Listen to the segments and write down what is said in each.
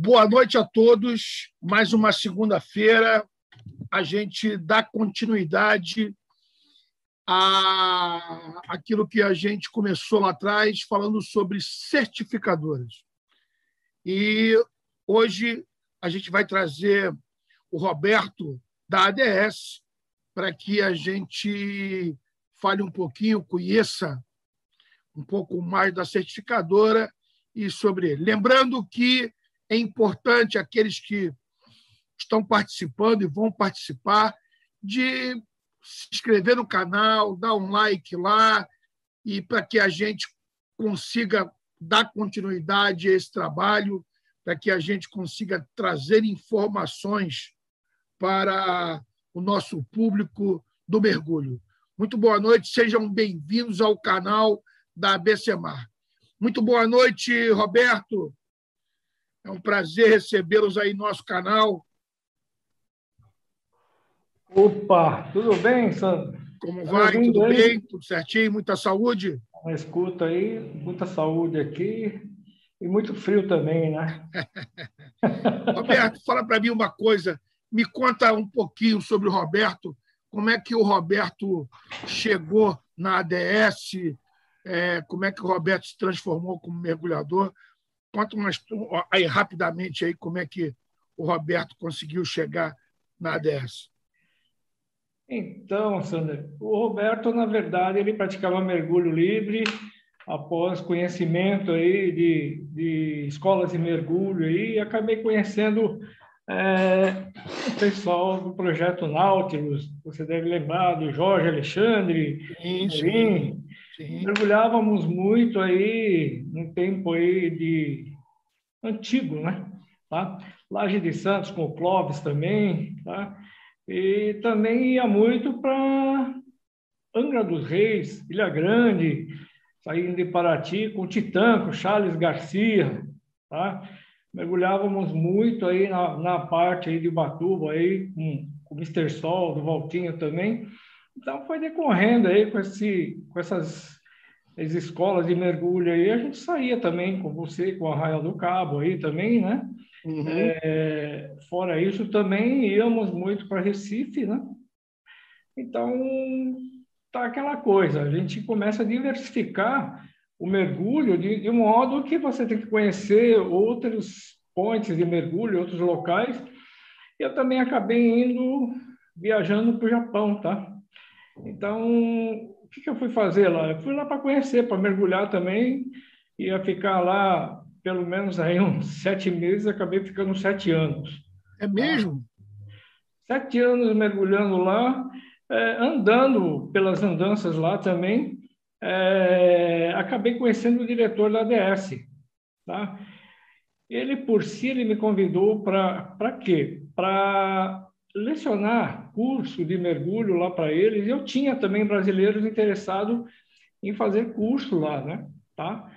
Boa noite a todos. Mais uma segunda-feira. A gente dá continuidade a aquilo que a gente começou lá atrás, falando sobre certificadoras. E hoje a gente vai trazer o Roberto da ADS para que a gente fale um pouquinho, conheça um pouco mais da certificadora e sobre ele. Lembrando que é importante aqueles que estão participando e vão participar de se inscrever no canal, dar um like lá e para que a gente consiga dar continuidade a esse trabalho, para que a gente consiga trazer informações para o nosso público do mergulho. Muito boa noite, sejam bem-vindos ao canal da ABCMar. Muito boa noite, Roberto. É um prazer recebê-los aí no nosso canal. Opa, tudo bem, Sandro? Como vai? Tudo aí? bem? Tudo certinho? Muita saúde? Uma escuta aí, muita saúde aqui e muito frio também, né? Roberto, fala para mim uma coisa. Me conta um pouquinho sobre o Roberto. Como é que o Roberto chegou na ADS? É, como é que o Roberto se transformou como mergulhador? Conta umas, aí rapidamente aí como é que o Roberto conseguiu chegar na ADS. Então, Sandra, o Roberto, na verdade, ele praticava mergulho livre após conhecimento aí de, de escolas de mergulho aí, e acabei conhecendo é, o pessoal do projeto Nautilus, você deve lembrar do Jorge Alexandre, sim, sim. Sim. Mergulhávamos muito aí no tempo aí de antigo, né? Tá? Laje de Santos com o Clóvis também, tá? E também ia muito para Angra dos Reis, Ilha Grande, saindo de Paraty com o Titã, com o Charles Garcia, tá? Mergulhávamos muito aí na, na parte aí de Batuba aí com, com o Mr. Sol, do Valtinho também. Então, foi decorrendo aí com, esse, com essas as escolas de mergulho aí, a gente saía também com você, com a Arraial do Cabo aí também, né? Uhum. É, fora isso, também íamos muito para Recife, né? Então, tá aquela coisa, a gente começa a diversificar o mergulho de, de modo que você tem que conhecer outros pontes de mergulho, outros locais. Eu também acabei indo viajando para o Japão, tá? Então, o que, que eu fui fazer lá? Eu fui lá para conhecer, para mergulhar também. Ia ficar lá pelo menos aí uns sete meses, acabei ficando sete anos. É mesmo? Sete anos mergulhando lá, é, andando pelas andanças lá também. É, acabei conhecendo o diretor da ADS. Tá? Ele, por si, ele me convidou para quê? Para lecionar curso de mergulho lá para eles. Eu tinha também brasileiros interessados em fazer curso lá, né? Tá?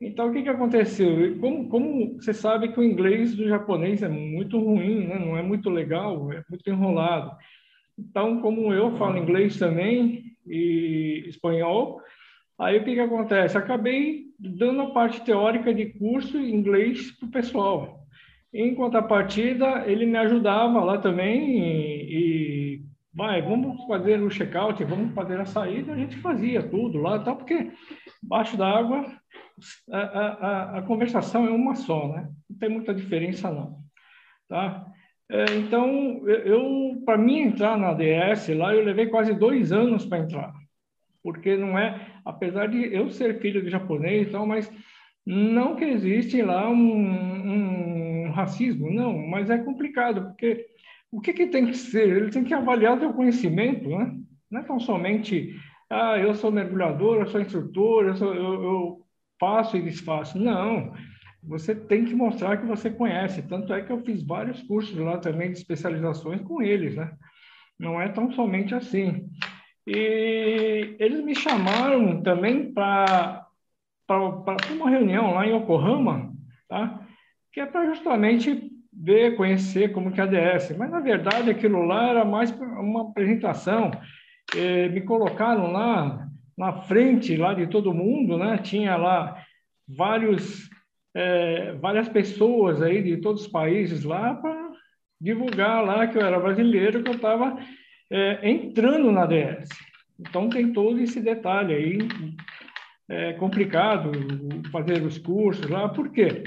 Então, o que, que aconteceu? Como, como você sabe que o inglês do japonês é muito ruim, né? não é muito legal, é muito enrolado. Então, como eu falo inglês também e espanhol, aí o que, que acontece? Acabei dando a parte teórica de curso em inglês para o pessoal. Em contrapartida, ele me ajudava lá também e, e vai, vamos fazer o check-out, vamos fazer a saída, a gente fazia tudo lá, tal, porque baixo d'água a, a, a, conversação é uma só, né? Não tem muita diferença não, tá? É, então, eu para mim entrar na ADS lá, eu levei quase dois anos para entrar, porque não é, apesar de eu ser filho de japonês, então, mas não que existe lá um, um racismo, não, mas é complicado, porque o que, que tem que ser? Ele tem que avaliar o conhecimento, né? Não é tão somente, ah, eu sou mergulhador, eu sou instrutor, eu, sou, eu, eu faço e desfaço. Não, você tem que mostrar que você conhece. Tanto é que eu fiz vários cursos lá também de especializações com eles, né? Não é tão somente assim. E eles me chamaram também para para uma reunião lá em Yokohama, tá? Que é para justamente ver, conhecer como que é a ADS. Mas, na verdade, aquilo lá era mais uma apresentação. É, me colocaram lá na frente lá de todo mundo, né? Tinha lá vários é, várias pessoas aí de todos os países lá para divulgar lá que eu era brasileiro, que eu estava é, entrando na DS. Então tem todo esse detalhe aí, é complicado fazer os cursos lá, por quê?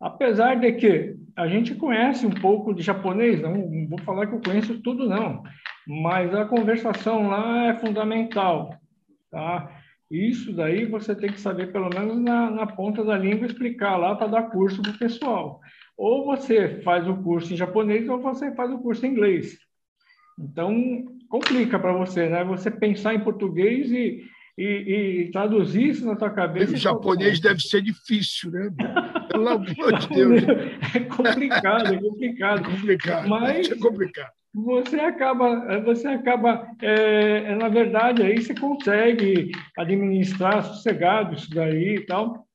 Apesar de que a gente conhece um pouco de japonês, não, vou falar que eu conheço tudo não, mas a conversação lá é fundamental, tá? Isso daí você tem que saber pelo menos na, na ponta da língua explicar lá para dar curso para o pessoal. Ou você faz o curso em japonês ou você faz o curso em inglês. Então, complica para você, né? Você pensar em português e, e, e traduzir isso na sua cabeça. O japonês deve ser difícil, né? Pelo amor de Deus. É complicado, é complicado. É complicado. Mas é complicado. Você acaba, você acaba, é, é, na verdade, aí você consegue administrar sossegado isso daí e tal,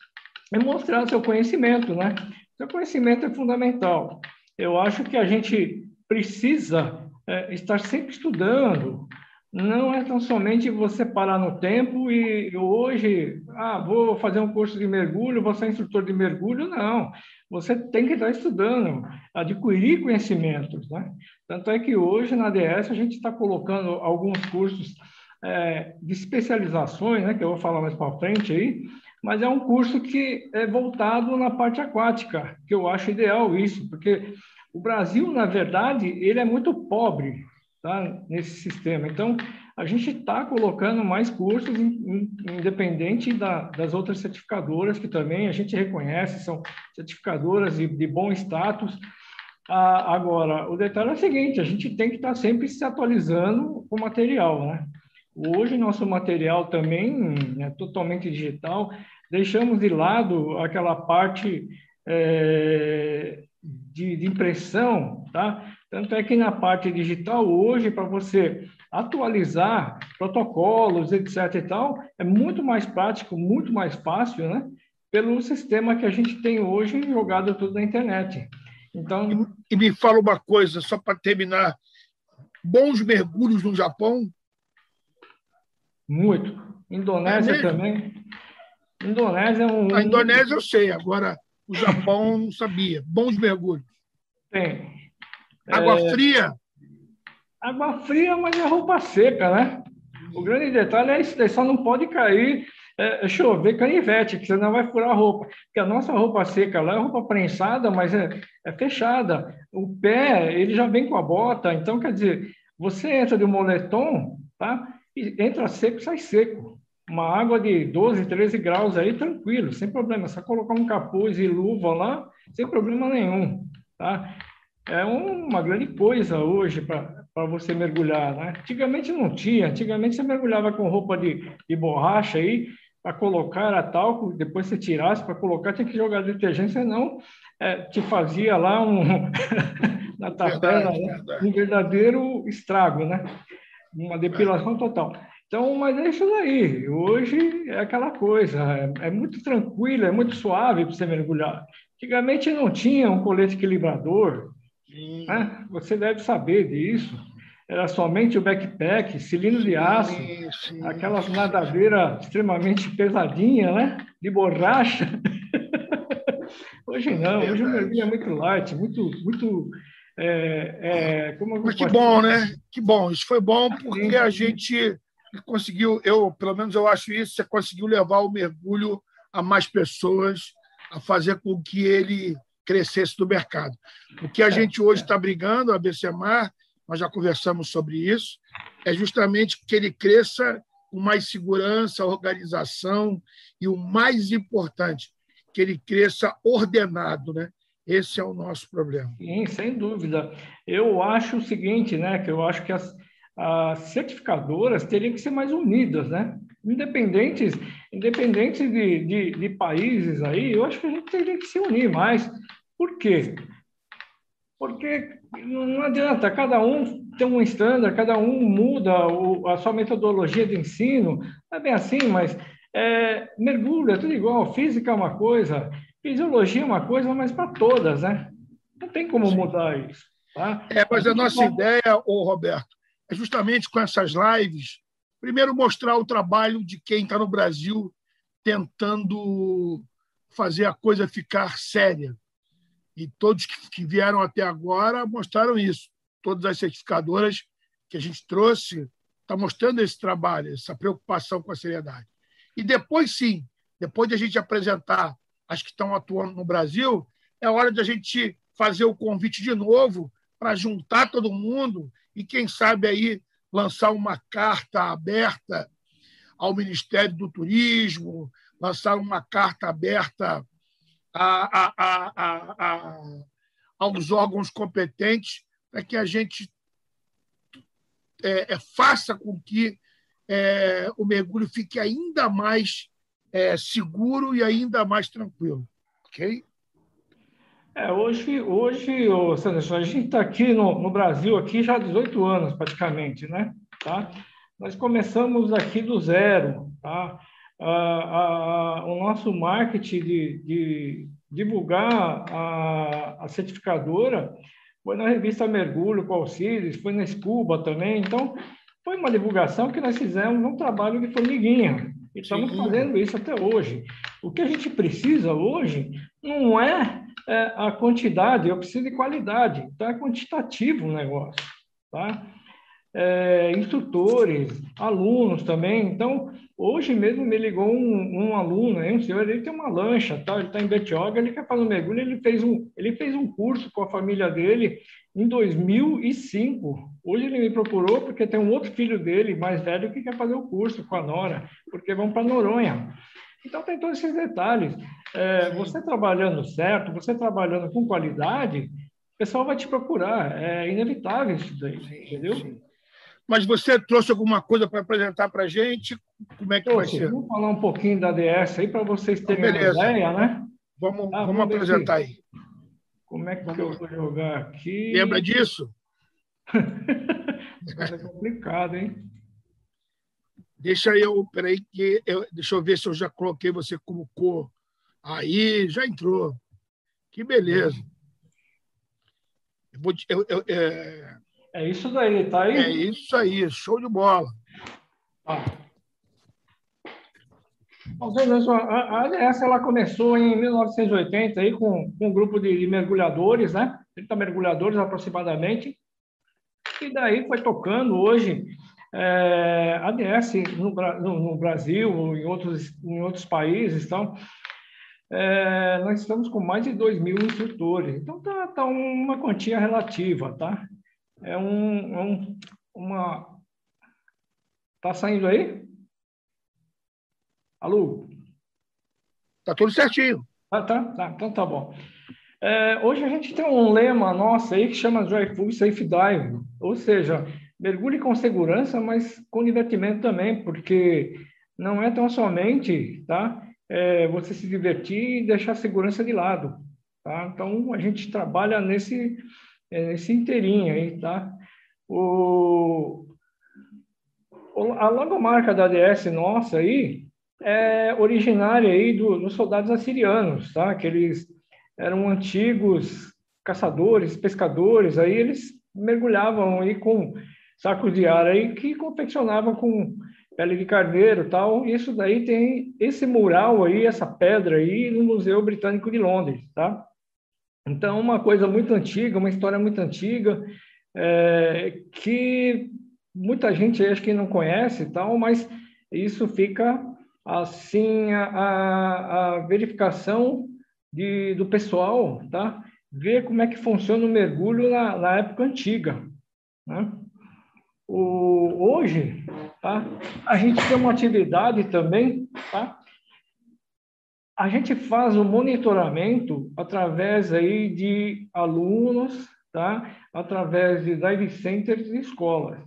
e mostrar seu conhecimento, né? Seu conhecimento é fundamental. Eu acho que a gente precisa é, estar sempre estudando. Não é tão somente você parar no tempo e hoje, ah, vou fazer um curso de mergulho, vou ser instrutor de mergulho. Não, você tem que estar estudando, adquirir conhecimentos. Né? Tanto é que hoje na DS a gente está colocando alguns cursos é, de especializações, né, que eu vou falar mais para frente aí, mas é um curso que é voltado na parte aquática, que eu acho ideal isso, porque o Brasil, na verdade, ele é muito pobre tá, nesse sistema. Então, a gente está colocando mais cursos, independente da, das outras certificadoras, que também a gente reconhece, são certificadoras de, de bom status. Ah, agora, o detalhe é o seguinte, a gente tem que estar tá sempre se atualizando com o material, né? Hoje, nosso material também é totalmente digital. Deixamos de lado aquela parte é, de, de, impressão, tá? Tanto é que na parte digital, hoje, para você atualizar protocolos, etc. e tal, é muito mais prático, muito mais fácil, né? Pelo sistema que a gente tem hoje jogado tudo na internet. Então... E, e me fala uma coisa, só para terminar. Bons mergulhos no Japão? Muito. Indonésia é também. Indonésia é um. A Indonésia eu sei, agora o Japão não sabia. Bons mergulhos. Tem. Água é... fria? Água fria, mas é roupa seca, né? O grande detalhe é isso, só não pode cair é, chover canivete, que você não vai furar a roupa. Porque a nossa roupa seca lá é roupa prensada, mas é, é fechada. O pé, ele já vem com a bota. Então, quer dizer, você entra de moletom, tá? E entra seco, sai seco. Uma água de 12, 13 graus aí, tranquilo, sem problema. Só colocar um capuz e luva lá, sem problema nenhum, tá? É uma grande coisa hoje para você mergulhar, né? Antigamente não tinha. Antigamente você mergulhava com roupa de, de borracha aí, para colocar era talco, depois você tirasse para colocar, tinha que jogar detergente, senão é, te fazia lá um na tapela, né? um verdadeiro estrago, né? Uma depilação total. Então, mas é isso daí. Hoje é aquela coisa, é, é muito tranquilo, é muito suave para você mergulhar. Antigamente não tinha um colete equilibrador, né? Você deve saber disso. Era somente o backpack, cilindro de aço, sim, sim, aquelas nadadeiras extremamente pesadinhas, né? De borracha. hoje não, hoje o mergulho é muito light, muito, muito é, é, Mas que bom, né? Que bom. Isso foi bom porque a gente conseguiu, eu pelo menos eu acho isso, você conseguiu levar o mergulho a mais pessoas, a fazer com que ele crescesse no mercado. O que a é, gente hoje está brigando, a BCMAR, nós já conversamos sobre isso, é justamente que ele cresça com mais segurança, organização e o mais importante, que ele cresça ordenado, né? Esse é o nosso problema. Sim, sem dúvida. Eu acho o seguinte, né? Que eu acho que as, as certificadoras teriam que ser mais unidas, né? Independentes, independentes de, de, de países aí, eu acho que a gente teria que se unir mais. Por quê? Porque não adianta, cada um tem um standard, cada um muda a sua metodologia de ensino, não é bem assim, mas é, mergulho é tudo igual, física é uma coisa, fisiologia é uma coisa, mas para todas, né? Não tem como mudar isso. Tá? É, mas a nossa ideia, ô Roberto, é justamente com essas lives, primeiro mostrar o trabalho de quem está no Brasil tentando fazer a coisa ficar séria. E todos que vieram até agora mostraram isso. Todas as certificadoras que a gente trouxe estão tá mostrando esse trabalho, essa preocupação com a seriedade. E depois, sim, depois de a gente apresentar as que estão atuando no Brasil, é hora de a gente fazer o convite de novo para juntar todo mundo e, quem sabe, aí lançar uma carta aberta ao Ministério do Turismo, lançar uma carta aberta a, a, a, aos órgãos competentes para que a gente é, é, faça com que é, o mergulho fique ainda mais é, seguro e ainda mais tranquilo. Ok? É, hoje, hoje ô, Sandra, a gente está aqui no, no, Brasil aqui já há 18 anos, praticamente, né? Tá? Nós começamos aqui do zero, tá? A, a, o nosso marketing de, de divulgar a, a, certificadora foi na revista Mergulho com Alcides, foi na Scuba também, então foi uma divulgação que nós fizemos um trabalho de formiguinha, e estamos fazendo isso até hoje. O que a gente precisa hoje não é é, a quantidade, eu preciso de qualidade. Então, é quantitativo o negócio. Tá? É, instrutores, alunos também. Então, hoje mesmo me ligou um, um aluno, um senhor, ele tem uma lancha, tá? ele está em Betioga, ele quer fazer um mergulho, ele fez um, ele fez um curso com a família dele em 2005. Hoje ele me procurou porque tem um outro filho dele, mais velho, que quer fazer o curso com a Nora, porque vão para Noronha. Então, tem todos esses detalhes. É, você trabalhando certo, você trabalhando com qualidade, o pessoal vai te procurar. É inevitável isso daí, entendeu? Sim. Mas você trouxe alguma coisa para apresentar para a gente? Como é que vai ser? Vamos falar um pouquinho da DS aí para vocês terem então, uma ideia, né? Vamos, ah, vamos, vamos apresentar aí. Como é que vamos. eu vou jogar aqui? Lembra disso? Isso é complicado, hein? Deixa eu, peraí, que eu, deixa eu ver se eu já coloquei você como cor. Aí, já entrou. Que beleza. Eu vou, eu, eu, é... é isso daí, tá aí? É isso aí, show de bola. Ah. A ADS ela começou em 1980 aí com, com um grupo de, de mergulhadores, né? 30 mergulhadores aproximadamente. E daí foi tocando hoje é, ADS no, no, no, Brasil, em outros, em outros países, então, é, nós estamos com mais de 2 mil instrutores. Então, tá, tá uma quantia relativa, tá? É um, é um uma... Tá saindo aí? Alô? Tá tudo certinho. Ah, tá, tá, então tá bom. É, hoje a gente tem um lema nosso aí que chama Joyful Safe Dive, ou seja, mergulhe com segurança, mas com divertimento também, porque não é tão somente tá, é, você se divertir e deixar a segurança de lado. Tá? Então, a gente trabalha nesse, é, nesse inteirinho aí. Tá? O, a logomarca da ADS nossa aí é originária aí do, dos soldados assirianos, tá? que eles eram antigos caçadores, pescadores, aí eles mergulhavam aí com sacos de ar aí que confeccionavam com pele de carneiro tal. Isso daí tem esse mural aí, essa pedra aí no Museu Britânico de Londres, tá? Então, uma coisa muito antiga, uma história muito antiga, é, que muita gente acho que não conhece tal, mas isso fica assim a, a verificação de, do pessoal, tá? Ver como é que funciona o mergulho na, na época antiga, né? O, hoje, tá? a gente tem uma atividade também, tá? A gente faz o monitoramento através aí de alunos, tá? Através de dive centers e escolas,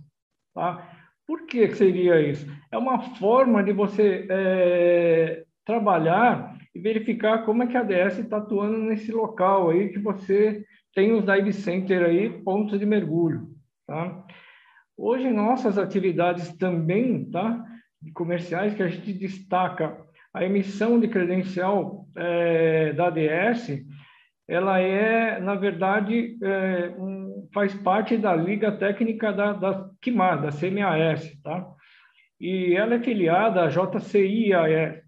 tá? Por que seria isso? É uma forma de você é, trabalhar e verificar como é que a ADS está atuando nesse local aí que você tem os dive center aí, pontos de mergulho, tá? Hoje, nossas atividades também, tá? comerciais, que a gente destaca a emissão de credencial é, da ADS, ela é, na verdade, é, um, faz parte da Liga Técnica da, da da CMAS, tá? E ela é filiada à JCIAE,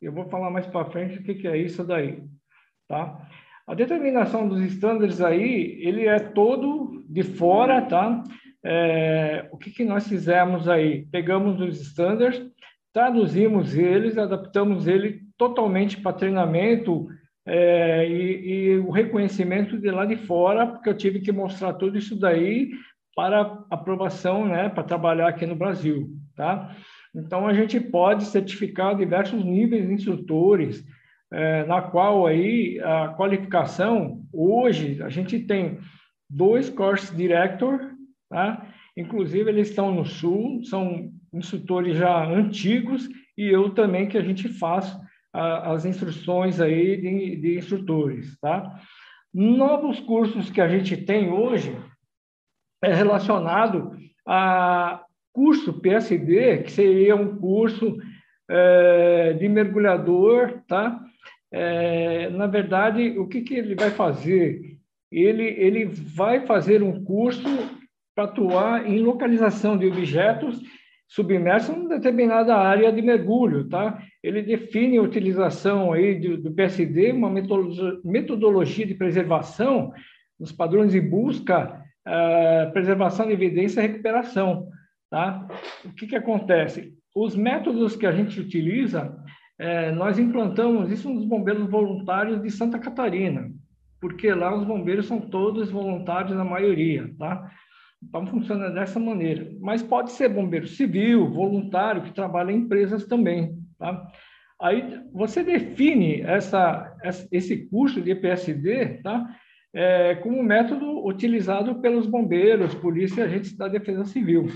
Eu vou falar mais para frente o que, que é isso daí, tá? A determinação dos estándares aí, ele é todo de fora, tá? É, o que, que nós fizemos aí? Pegamos os estándares, traduzimos eles, adaptamos ele totalmente para treinamento é, e, e, o reconhecimento de lá de fora, porque eu tive que mostrar tudo isso daí para aprovação, né, para trabalhar aqui no Brasil, tá? Então a gente pode certificar diversos níveis de instrutores, é, na qual aí a qualificação hoje a gente tem dois course director, tá? Inclusive eles estão no sul, são instrutores já antigos e eu também que a gente faz as instruções aí de, de instrutores, tá? Novos cursos que a gente tem hoje é relacionado a curso PSD, que seria um curso é, de mergulhador, tá? É, na verdade, o que, que ele vai fazer? Ele, ele vai fazer um curso para atuar em localização de objetos submersos em determinada área de mergulho, tá? Ele define a utilização aí do, do PSD, uma metodologia de preservação, os padrões de busca uh, preservação de evidência e recuperação. Tá? O que, que acontece? Os métodos que a gente utiliza, é, nós implantamos isso nos bombeiros voluntários de Santa Catarina, porque lá os bombeiros são todos voluntários, na maioria, tá? Então, funciona dessa maneira. Mas pode ser bombeiro civil, voluntário, que trabalha em empresas também, tá? Aí, você define essa, esse curso de EPSD, tá? é, como método utilizado pelos bombeiros, polícia e agentes da Defesa Civil.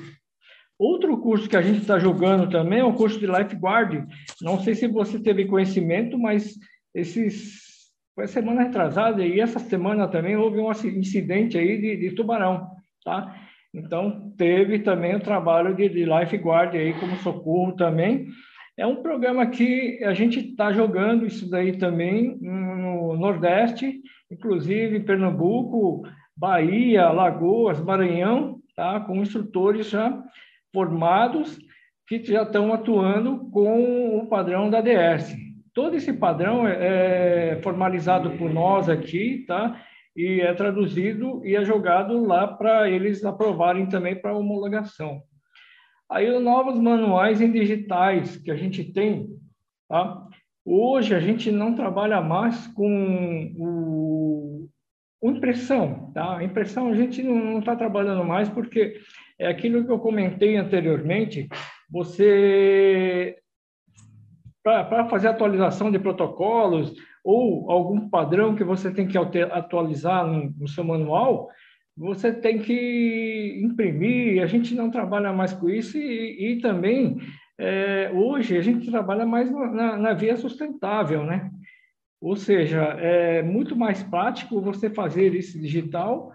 Outro curso que a gente está jogando também é o curso de Lifeguard. Não sei se você teve conhecimento, mas esses foi semana retrasada e essa semana também houve um incidente aí de, de tubarão, tá? Então teve também o trabalho de, de Lifeguard aí como socorro também. É um programa que a gente está jogando isso daí também no Nordeste inclusive Pernambuco, Bahia, Lagoas, Maranhão, tá? com instrutores já formados que já estão atuando com o padrão da DS. Todo esse padrão é, é formalizado por nós aqui, tá? E é traduzido e é jogado lá para eles aprovarem também para homologação. Aí, os novos manuais em digitais que a gente tem, tá? Hoje a gente não trabalha mais com o, o impressão, tá? A impressão a gente não está trabalhando mais porque é aquilo que eu comentei anteriormente. Você para fazer atualização de protocolos ou algum padrão que você tem que atualizar no, no seu manual, você tem que imprimir. A gente não trabalha mais com isso e, e também é, hoje a gente trabalha mais na, na, via sustentável, né? Ou seja, é muito mais prático você fazer isso digital,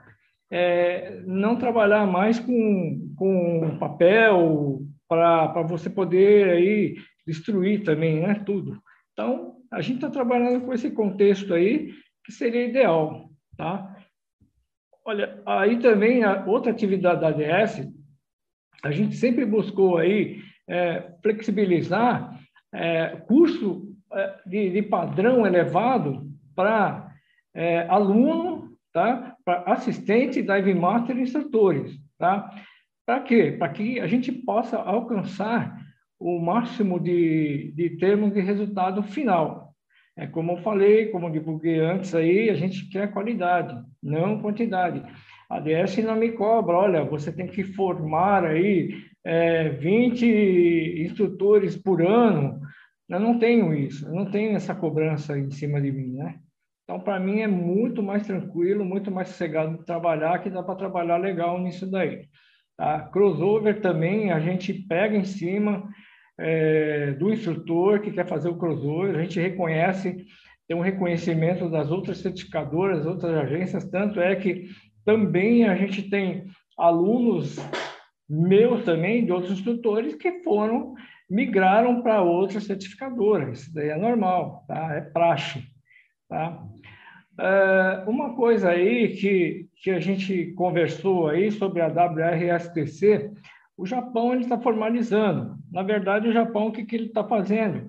é, não trabalhar mais com, com papel para você poder aí destruir também, né? Tudo. Então, a gente está trabalhando com esse contexto aí, que seria ideal, tá? Olha, aí também a outra atividade da ADS, a gente sempre buscou aí é, flexibilizar é, curso é, de, de, padrão elevado para é, aluno, tá? para assistente, dive master e instrutores. Tá? Para quê? Para que a gente possa alcançar o máximo de, de termos de resultado final. É como eu falei, como eu divulguei antes aí, a gente quer qualidade, não quantidade. A DS não me cobra, olha, você tem que formar aí é, 20 instrutores por ano. Eu não tenho isso, eu não tenho essa cobrança em cima de mim, né? Então, para mim, é muito mais tranquilo, muito mais sossegado de trabalhar, que dá para trabalhar legal nisso daí. Tá? Crossover também, a gente pega em cima é, do instrutor que quer fazer o crossover, a gente reconhece, tem um reconhecimento das outras certificadoras, outras agências, tanto é que também a gente tem alunos meus também, de outros instrutores, que foram, migraram para outras certificadoras. Isso daí é normal, tá? É praxe, tá? Uh, uma coisa aí que, que a gente conversou aí sobre a WRSTC, o Japão ele está formalizando. Na verdade, o Japão, o que, que ele está fazendo?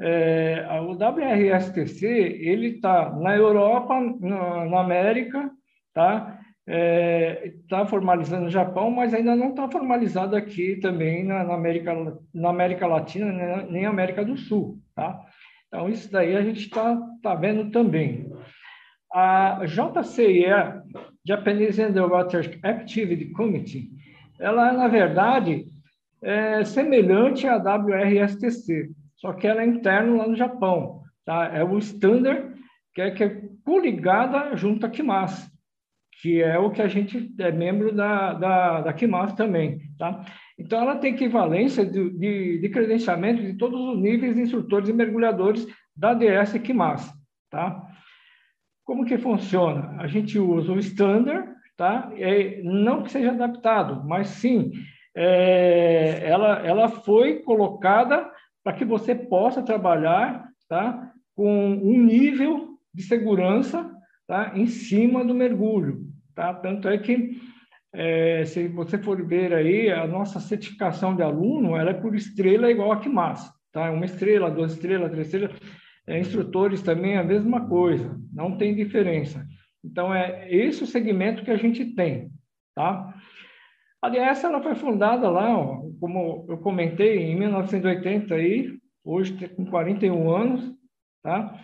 é, o WRSTC ele está na Europa, na, América, tá? Está é, tá formalizando no Japão, mas ainda não está formalizado aqui também na, na, América, na América Latina, nem, nem América do Sul. Tá? Então, isso daí a gente está tá vendo também. A JCE, Japanese Underwater Activity Committee, ela, na verdade, é semelhante à WRSTC, só que ela é interna lá no Japão. Tá? É o standard que é, que é coligada junto à KIMAS que é o que a gente é membro da, da, da KIMAS também, tá? Então, ela tem equivalência de, de, de, credenciamento de todos os níveis de instrutores e mergulhadores da DS KIMAS, tá? Como que funciona? A gente usa o standard, tá? É, não que seja adaptado, mas sim, é, ela, ela foi colocada para que você possa trabalhar, tá? Com um nível de segurança tá? em cima do mergulho. Tá? Tanto é que, é, se você for ver aí, a nossa certificação de aluno ela é por estrela igual a KIMAS. Tá? Uma estrela, duas estrelas, três estrelas. É, instrutores também é a mesma coisa, não tem diferença. Então, é esse o segmento que a gente tem. Tá? Aliás, ela foi fundada lá, ó, como eu comentei, em 1980, aí, hoje tem com 41 anos, tá?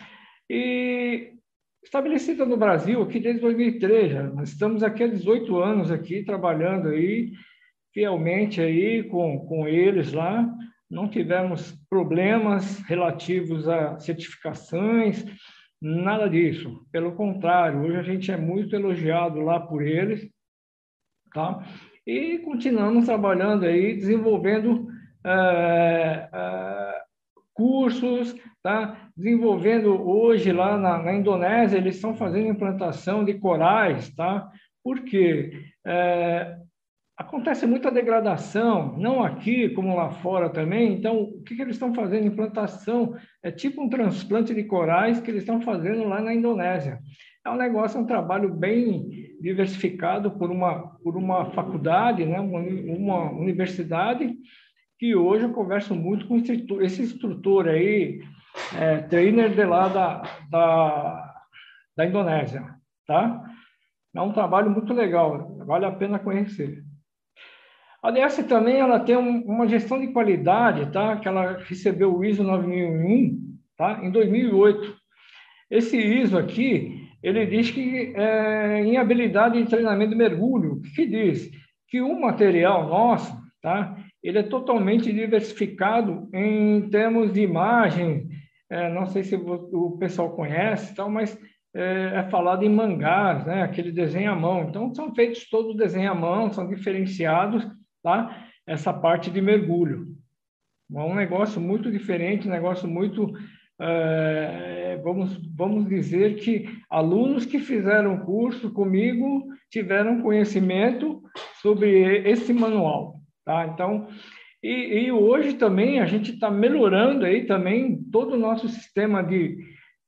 E estabelecida no Brasil aqui desde 2003. Já. Nós estamos aqui há 18 anos aqui trabalhando aí fielmente aí com, com eles lá. Não tivemos problemas relativos a certificações, nada disso. Pelo contrário, hoje a gente é muito elogiado lá por eles, tá? E continuamos trabalhando aí, desenvolvendo é, é, cursos, tá? desenvolvendo hoje lá na, na, Indonésia, eles estão fazendo implantação de corais, tá? porque é, acontece muita degradação, não aqui como lá fora também, então o que, que eles estão fazendo? Implantação, é tipo um transplante de corais que eles estão fazendo lá na Indonésia. É um negócio, é um trabalho bem diversificado por uma, por uma faculdade, né? uma, uma universidade, que hoje eu converso muito com esse instrutor aí, é, trainer de lá da, da, da Indonésia, tá? É um trabalho muito legal, vale a pena conhecer. A DS também ela tem um, uma gestão de qualidade, tá? Que ela recebeu o ISO 9001, tá? Em 2008. Esse ISO aqui, ele diz que é, em habilidade de treinamento de mergulho, o que, que diz? Que o material nosso, tá? ele é totalmente diversificado em termos de imagem. É, não sei se o pessoal conhece, tal, mas é, é, falado em mangás, né? aquele desenho à mão. Então, são feitos todos desenho à mão, são diferenciados, tá? essa parte de mergulho. É um negócio muito diferente, um negócio muito, é, vamos, vamos dizer que alunos que fizeram curso comigo tiveram conhecimento sobre esse manual. Tá? Então, e, e hoje também a gente está melhorando aí também todo o nosso sistema de,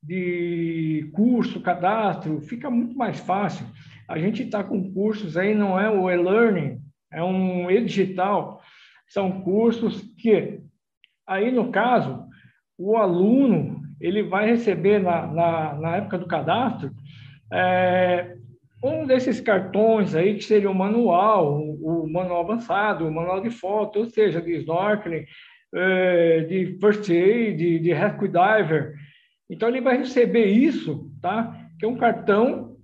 de curso, cadastro, fica muito mais fácil. A gente está com cursos aí, não é o e-learning, é um e-digital, são cursos que, aí no caso, o aluno ele vai receber na, na, na época do cadastro é, um desses cartões aí, que seria o manual, o, manual avançado, o manual de foto, ou seja, de snorkeling, é, de first aid, de rescue diver. Então, ele vai receber isso, tá? Que é um cartão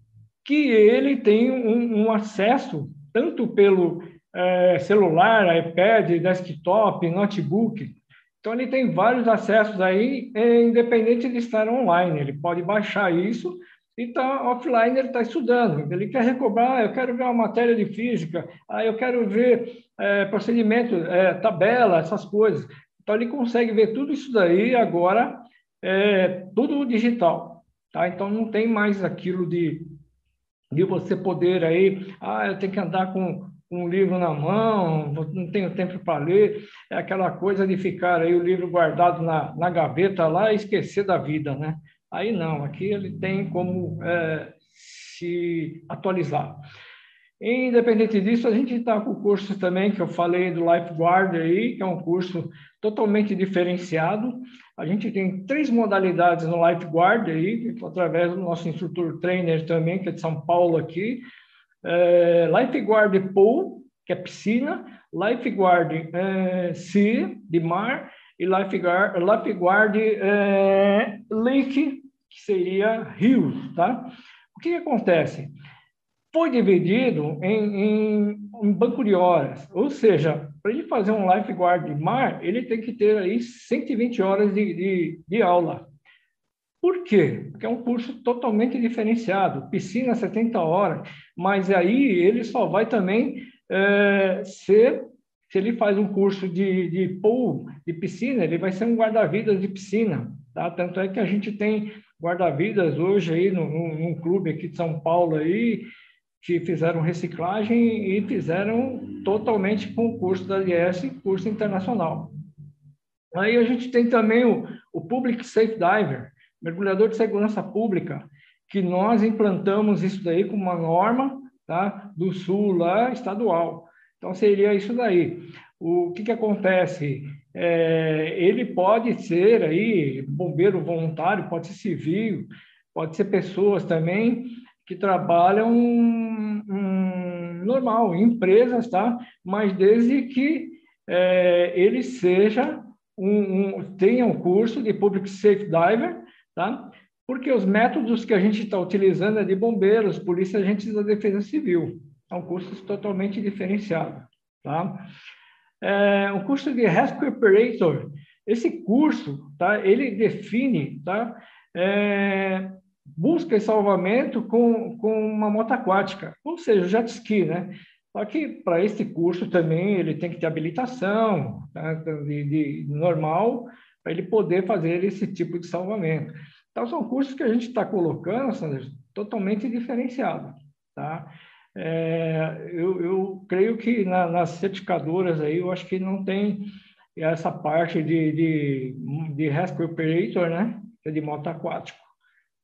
que ele tem um, um acesso tanto pelo é, celular, iPad, desktop, notebook. Então, ele tem vários acessos aí, é, independente de estar online. Ele pode baixar isso e está offline, ele está estudando. Ele quer recobrar, ah, eu quero ver uma matéria de física, ah, eu quero ver é, procedimento, é, tabela, essas coisas. Então, ele consegue ver tudo isso daí agora, é, tudo digital. Tá? Então, não tem mais aquilo de, de você poder aí, ah, eu tenho que andar com um livro na mão, não tenho tempo para ler, é aquela coisa de ficar aí o livro guardado na, na gaveta lá e esquecer da vida, né? Aí não, aqui ele tem como é, se atualizar. Independente disso, a gente está com o curso também que eu falei do Lifeguard aí, que é um curso totalmente diferenciado. A gente tem três modalidades no Lifeguard aí, através do nosso instrutor trainer também, que é de São Paulo aqui. É, Lifeguard Pool, que é piscina, Lifeguard é, Sea, de mar, e Lifeguard, Lifeguard é, Lake, que seria rio, tá? O que, que acontece? Foi dividido em, em, banco de horas, ou seja, para ele fazer um lifeguard de mar, ele tem que ter aí 120 horas de, de, de aula. Por quê? Porque é um curso totalmente diferenciado, piscina 70 horas, mas aí ele só vai também é, ser se ele faz um curso de, de pool, de piscina, ele vai ser um guarda-vidas de piscina, tá? Tanto é que a gente tem guarda-vidas hoje aí no, no, num clube aqui de São Paulo aí, que fizeram reciclagem e fizeram totalmente com o curso da IES, curso internacional. Aí a gente tem também o, o Public Safe Diver, mergulhador de segurança pública, que nós implantamos isso daí com uma norma tá, do Sul lá, estadual. Então, seria isso daí. O que, que acontece? É, ele pode ser aí bombeiro voluntário, pode ser civil, pode ser pessoas também que trabalham um, normal, em empresas, tá? Mas desde que é, ele seja um, um, tenha um curso de Public Safe Diver, tá? Porque os métodos que a gente está utilizando é de bombeiros, polícia, agentes da defesa civil. São cursos totalmente diferenciados. Tá? É, o curso de Rescue Operator, esse curso, tá, ele define tá, é, busca e salvamento com, com uma moto aquática, ou seja, jet ski, né? Só que para esse curso também ele tem que ter habilitação tá, de, de normal para ele poder fazer esse tipo de salvamento. Então, são cursos que a gente está colocando, Sandra, totalmente diferenciados, tá? É, eu, eu, creio que na, nas certificadoras aí, eu acho que não tem essa parte de, de, de rescue operator, né? É de moto aquático.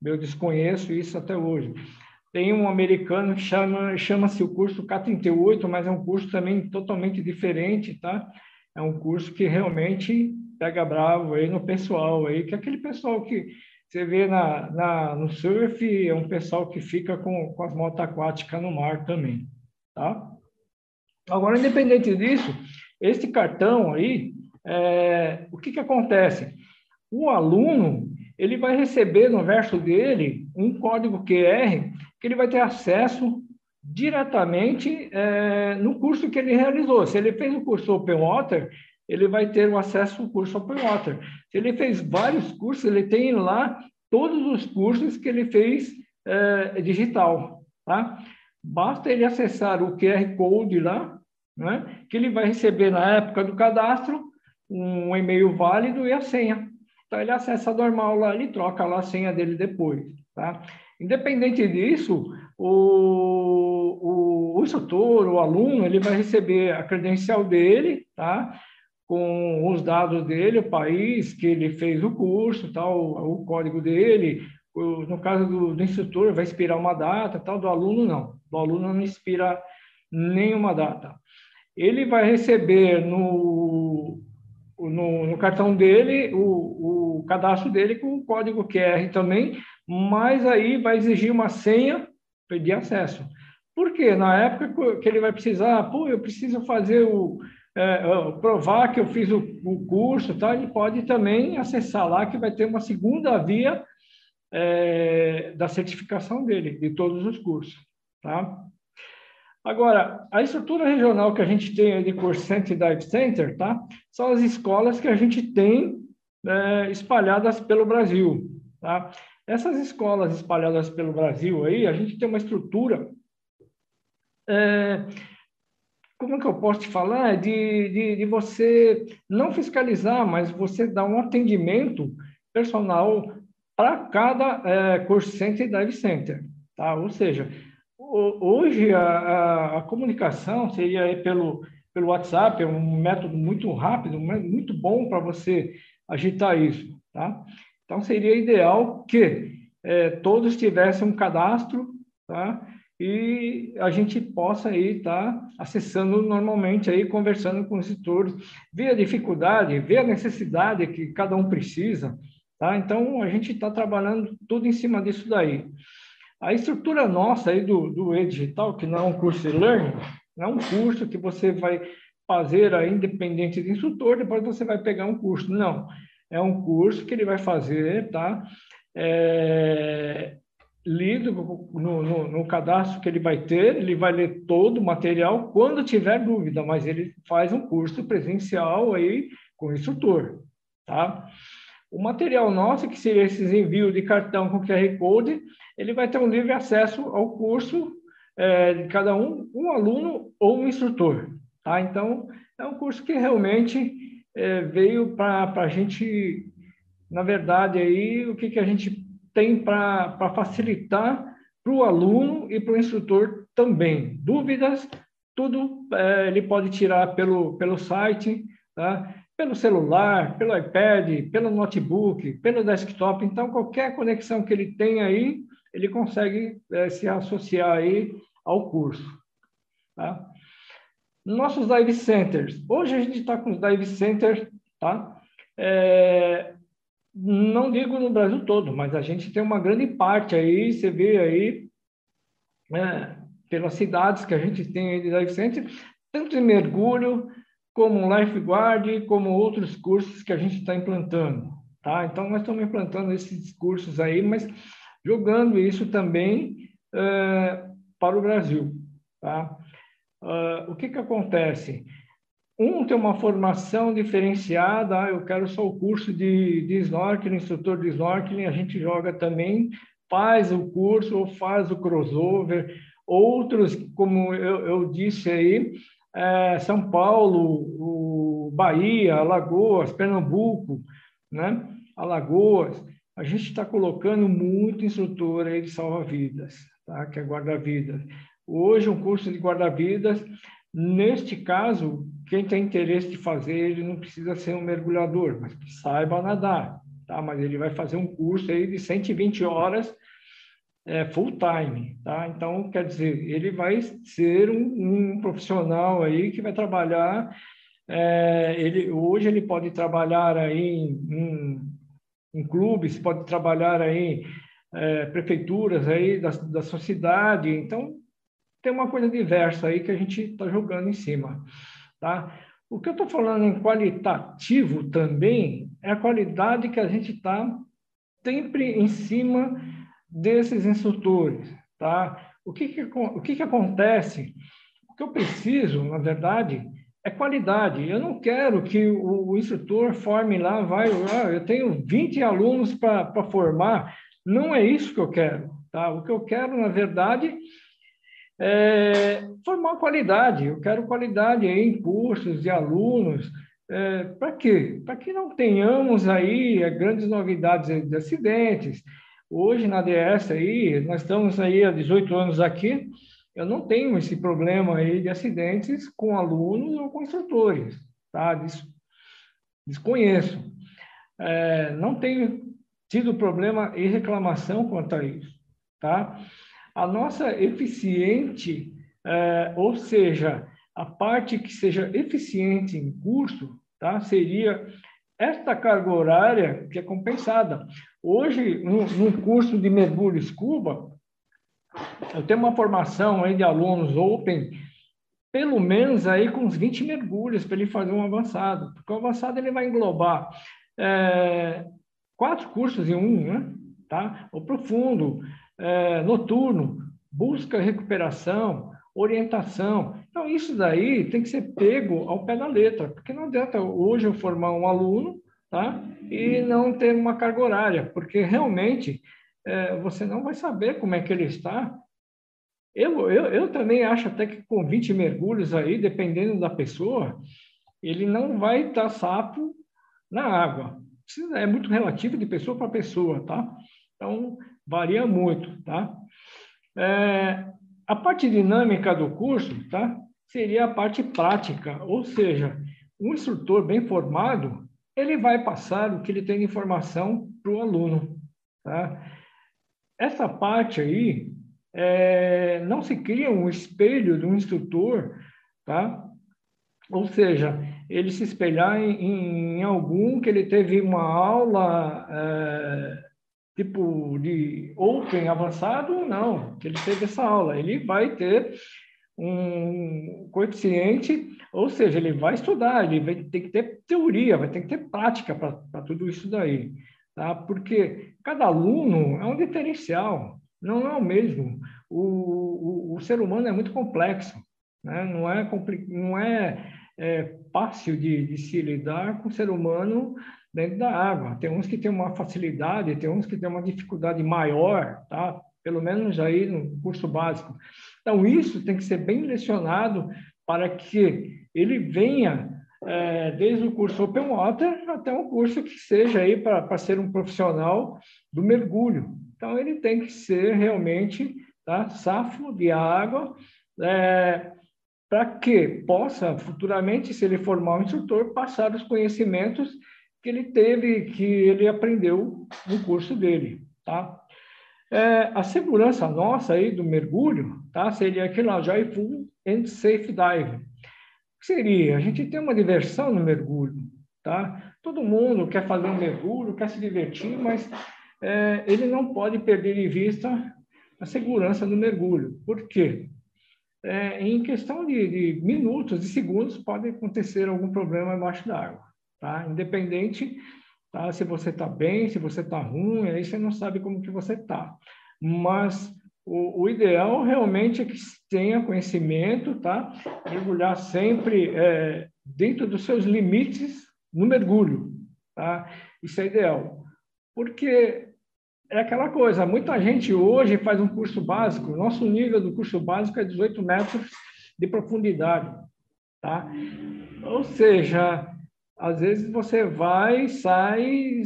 Eu desconheço isso até hoje. Tem um americano que chama chama-se o curso K38, mas é um curso também totalmente diferente, tá? É um curso que realmente pega bravo aí no pessoal aí, que é aquele pessoal que você vê na, na, no surf, é um pessoal que fica com, com as motos aquáticas no mar também, tá? Agora, independente disso, esse cartão aí, é, o que, que acontece? O aluno, ele vai receber no verso dele um código QR que ele vai ter acesso diretamente é, no curso que ele realizou. Se ele fez o curso Open Water, ele vai ter o acesso ao curso Open Water. Se ele fez vários cursos, ele tem lá todos os cursos que ele fez é, digital, tá? Basta ele acessar o QR Code lá, né? que ele vai receber na época do cadastro um e-mail válido e a senha. Então, ele acessa normal lá, ele troca lá a senha dele depois, tá? Independente disso, o, o, o instrutor, o aluno, ele vai receber a credencial dele, tá? Com os dados dele, o país que ele fez o curso, tal, o código dele. No caso do, do instrutor, vai expirar uma data, tal, do aluno não. Do aluno não expira nenhuma data. Ele vai receber no, no, no cartão dele o, o, cadastro dele com o código QR também, mas aí vai exigir uma senha de acesso. Por quê? Na época que ele vai precisar, pô, eu preciso fazer o, é, provar que eu fiz o, o curso, tá? ele pode também acessar lá, que vai ter uma segunda via é, da certificação dele, de todos os cursos. Tá? Agora, a estrutura regional que a gente tem de Cursante e Dive Center tá? são as escolas que a gente tem é, espalhadas pelo Brasil. Tá? Essas escolas espalhadas pelo Brasil, aí, a gente tem uma estrutura é, como que eu posso te falar? É de, de, de você não fiscalizar, mas você dar um atendimento personal para cada é, curso center e dive center. Tá? Ou seja, hoje a, a, a, comunicação seria pelo, pelo WhatsApp, é um método muito rápido, muito bom para você agitar isso. Tá? Então, seria ideal que é, todos tivessem um cadastro tá? E a gente possa aí estar tá acessando normalmente aí conversando com os instrutores, ver a dificuldade, ver a necessidade que cada um precisa, tá? Então a gente está trabalhando tudo em cima disso daí. A estrutura nossa aí do do e-digital, que não é um curso de learning, é um curso que você vai fazer aí independente do instrutor, depois você vai pegar um curso. Não, é um curso que ele vai fazer, tá? É, lido no, no, no, cadastro que ele vai ter, ele vai ler todo o material quando tiver dúvida, mas ele faz um curso presencial aí com o instrutor, tá? O material nosso, que seria esses envios de cartão com QR Code, ele vai ter um livre acesso ao curso é, de cada um, um aluno ou um instrutor, tá? Então, é um curso que realmente é, veio para a gente, na verdade, aí, o que, que a gente tem para facilitar para o aluno e para o instrutor também. Dúvidas, tudo é, ele pode tirar pelo, pelo site, tá? pelo celular, pelo iPad, pelo notebook, pelo desktop. Então, qualquer conexão que ele tem aí, ele consegue é, se associar aí ao curso. Tá? Nossos dive centers. Hoje a gente está com os dive centers, tá? É, não digo no Brasil todo, mas a gente tem uma grande parte aí, você vê aí, né, pelas cidades que a gente tem aí de dive center, tanto em mergulho, como lifeguard, como outros cursos que a gente está implantando, tá? Então, nós estamos implantando esses cursos aí, mas jogando isso também uh, para o Brasil, tá? Uh, o que que acontece? Um tem uma formação diferenciada, ah, eu quero só o curso de, de snorkeling, instrutor de snorkeling, a gente joga também, faz o curso ou faz o crossover. Outros, como eu, eu disse aí, é, São Paulo, o Bahia, Alagoas, Pernambuco, né? Alagoas, a gente está colocando muito instrutor aí de salva-vidas, tá? que é guarda-vidas. Hoje, um curso de guarda-vidas, neste caso, quem tem interesse de fazer, ele não precisa ser um mergulhador, mas que saiba nadar, tá? Mas ele vai fazer um curso aí de 120 horas é, full time, tá? Então, quer dizer, ele vai ser um, um profissional aí que vai trabalhar, é, ele, hoje ele pode trabalhar aí em, em, em clubes, pode trabalhar aí é, prefeituras aí da, da sociedade, então tem uma coisa diversa aí que a gente está jogando em cima. Tá? O que eu estou falando em qualitativo também é a qualidade que a gente está sempre em cima desses instrutores. Tá? O, que, que, o que, que acontece? O que eu preciso, na verdade, é qualidade. Eu não quero que o, o instrutor forme lá, vai, ah, eu tenho 20 alunos para formar. Não é isso que eu quero. Tá? O que eu quero, na verdade, é, formar qualidade. Eu quero qualidade em cursos e alunos. É, para quê? Para que não tenhamos aí é, grandes novidades de acidentes. Hoje, na DS, aí, nós estamos aí há 18 anos aqui, eu não tenho esse problema aí de acidentes com alunos ou com instrutores, tá? Des, desconheço. É, não tenho tido problema e reclamação quanto a isso, tá? A nossa eficiente, é, ou seja, a parte que seja eficiente em curso, tá? seria esta carga horária que é compensada. Hoje, num curso de mergulho scuba, eu tenho uma formação aí de alunos open, pelo menos aí com uns 20 mergulhos para ele fazer um avançado, porque o avançado ele vai englobar é, quatro cursos em um, né? tá? O profundo, é, noturno, busca recuperação, orientação. Então, isso daí tem que ser pego ao pé da letra, porque não adianta hoje eu formar um aluno tá? e não ter uma carga horária, porque realmente é, você não vai saber como é que ele está. Eu, eu, eu também acho até que com 20 mergulhos aí, dependendo da pessoa, ele não vai estar sapo na água. É muito relativo de pessoa para pessoa, tá? Então, varia muito, tá? É, a parte dinâmica do curso, tá? Seria a parte prática, ou seja, um instrutor bem formado, ele vai passar o que ele tem de informação para o aluno, tá? Essa parte aí, é, não se cria um espelho um instrutor, tá? Ou seja, ele se espelhar em, em algum que ele teve uma aula é, tipo de Open avançado, não, que ele teve essa aula. Ele vai ter um coeficiente, ou seja, ele vai estudar, ele vai ter que ter teoria, vai ter que ter prática para tudo isso daí, tá? Porque cada aluno é um diferencial, não é o mesmo. O, o, o ser humano é muito complexo, né? não é, não é, é fácil de, de se lidar com o ser humano dentro da água. Tem uns que têm uma facilidade, tem uns que têm uma dificuldade maior, tá? Pelo menos aí no curso básico. Então, isso tem que ser bem lecionado para que ele venha é, desde o curso Open Water até um curso que seja aí para ser um profissional do mergulho. Então, ele tem que ser realmente tá, safo de água, é, para que possa futuramente, se ele formar um instrutor, passar os conhecimentos que ele teve, que ele aprendeu no curso dele, tá? É, a segurança nossa aí do mergulho, tá? Seria aquele lá, Joyful and Safe Dive. Seria? A gente tem uma diversão no mergulho, tá? Todo mundo quer fazer um mergulho, quer se divertir, mas é, ele não pode perder de vista a segurança do mergulho. Por quê? É, em questão de, de minutos, de segundos, pode acontecer algum problema embaixo d'água tá? Independente tá? se você está bem, se você está ruim, aí você não sabe como que você está. Mas o, o, ideal realmente é que tenha conhecimento, tá? Mergulhar sempre é, dentro dos seus limites no mergulho, tá? Isso é ideal. Porque é aquela coisa, muita gente hoje faz um curso básico, nosso nível do curso básico é 18 metros de profundidade, tá? Ou seja, às vezes você vai, sai,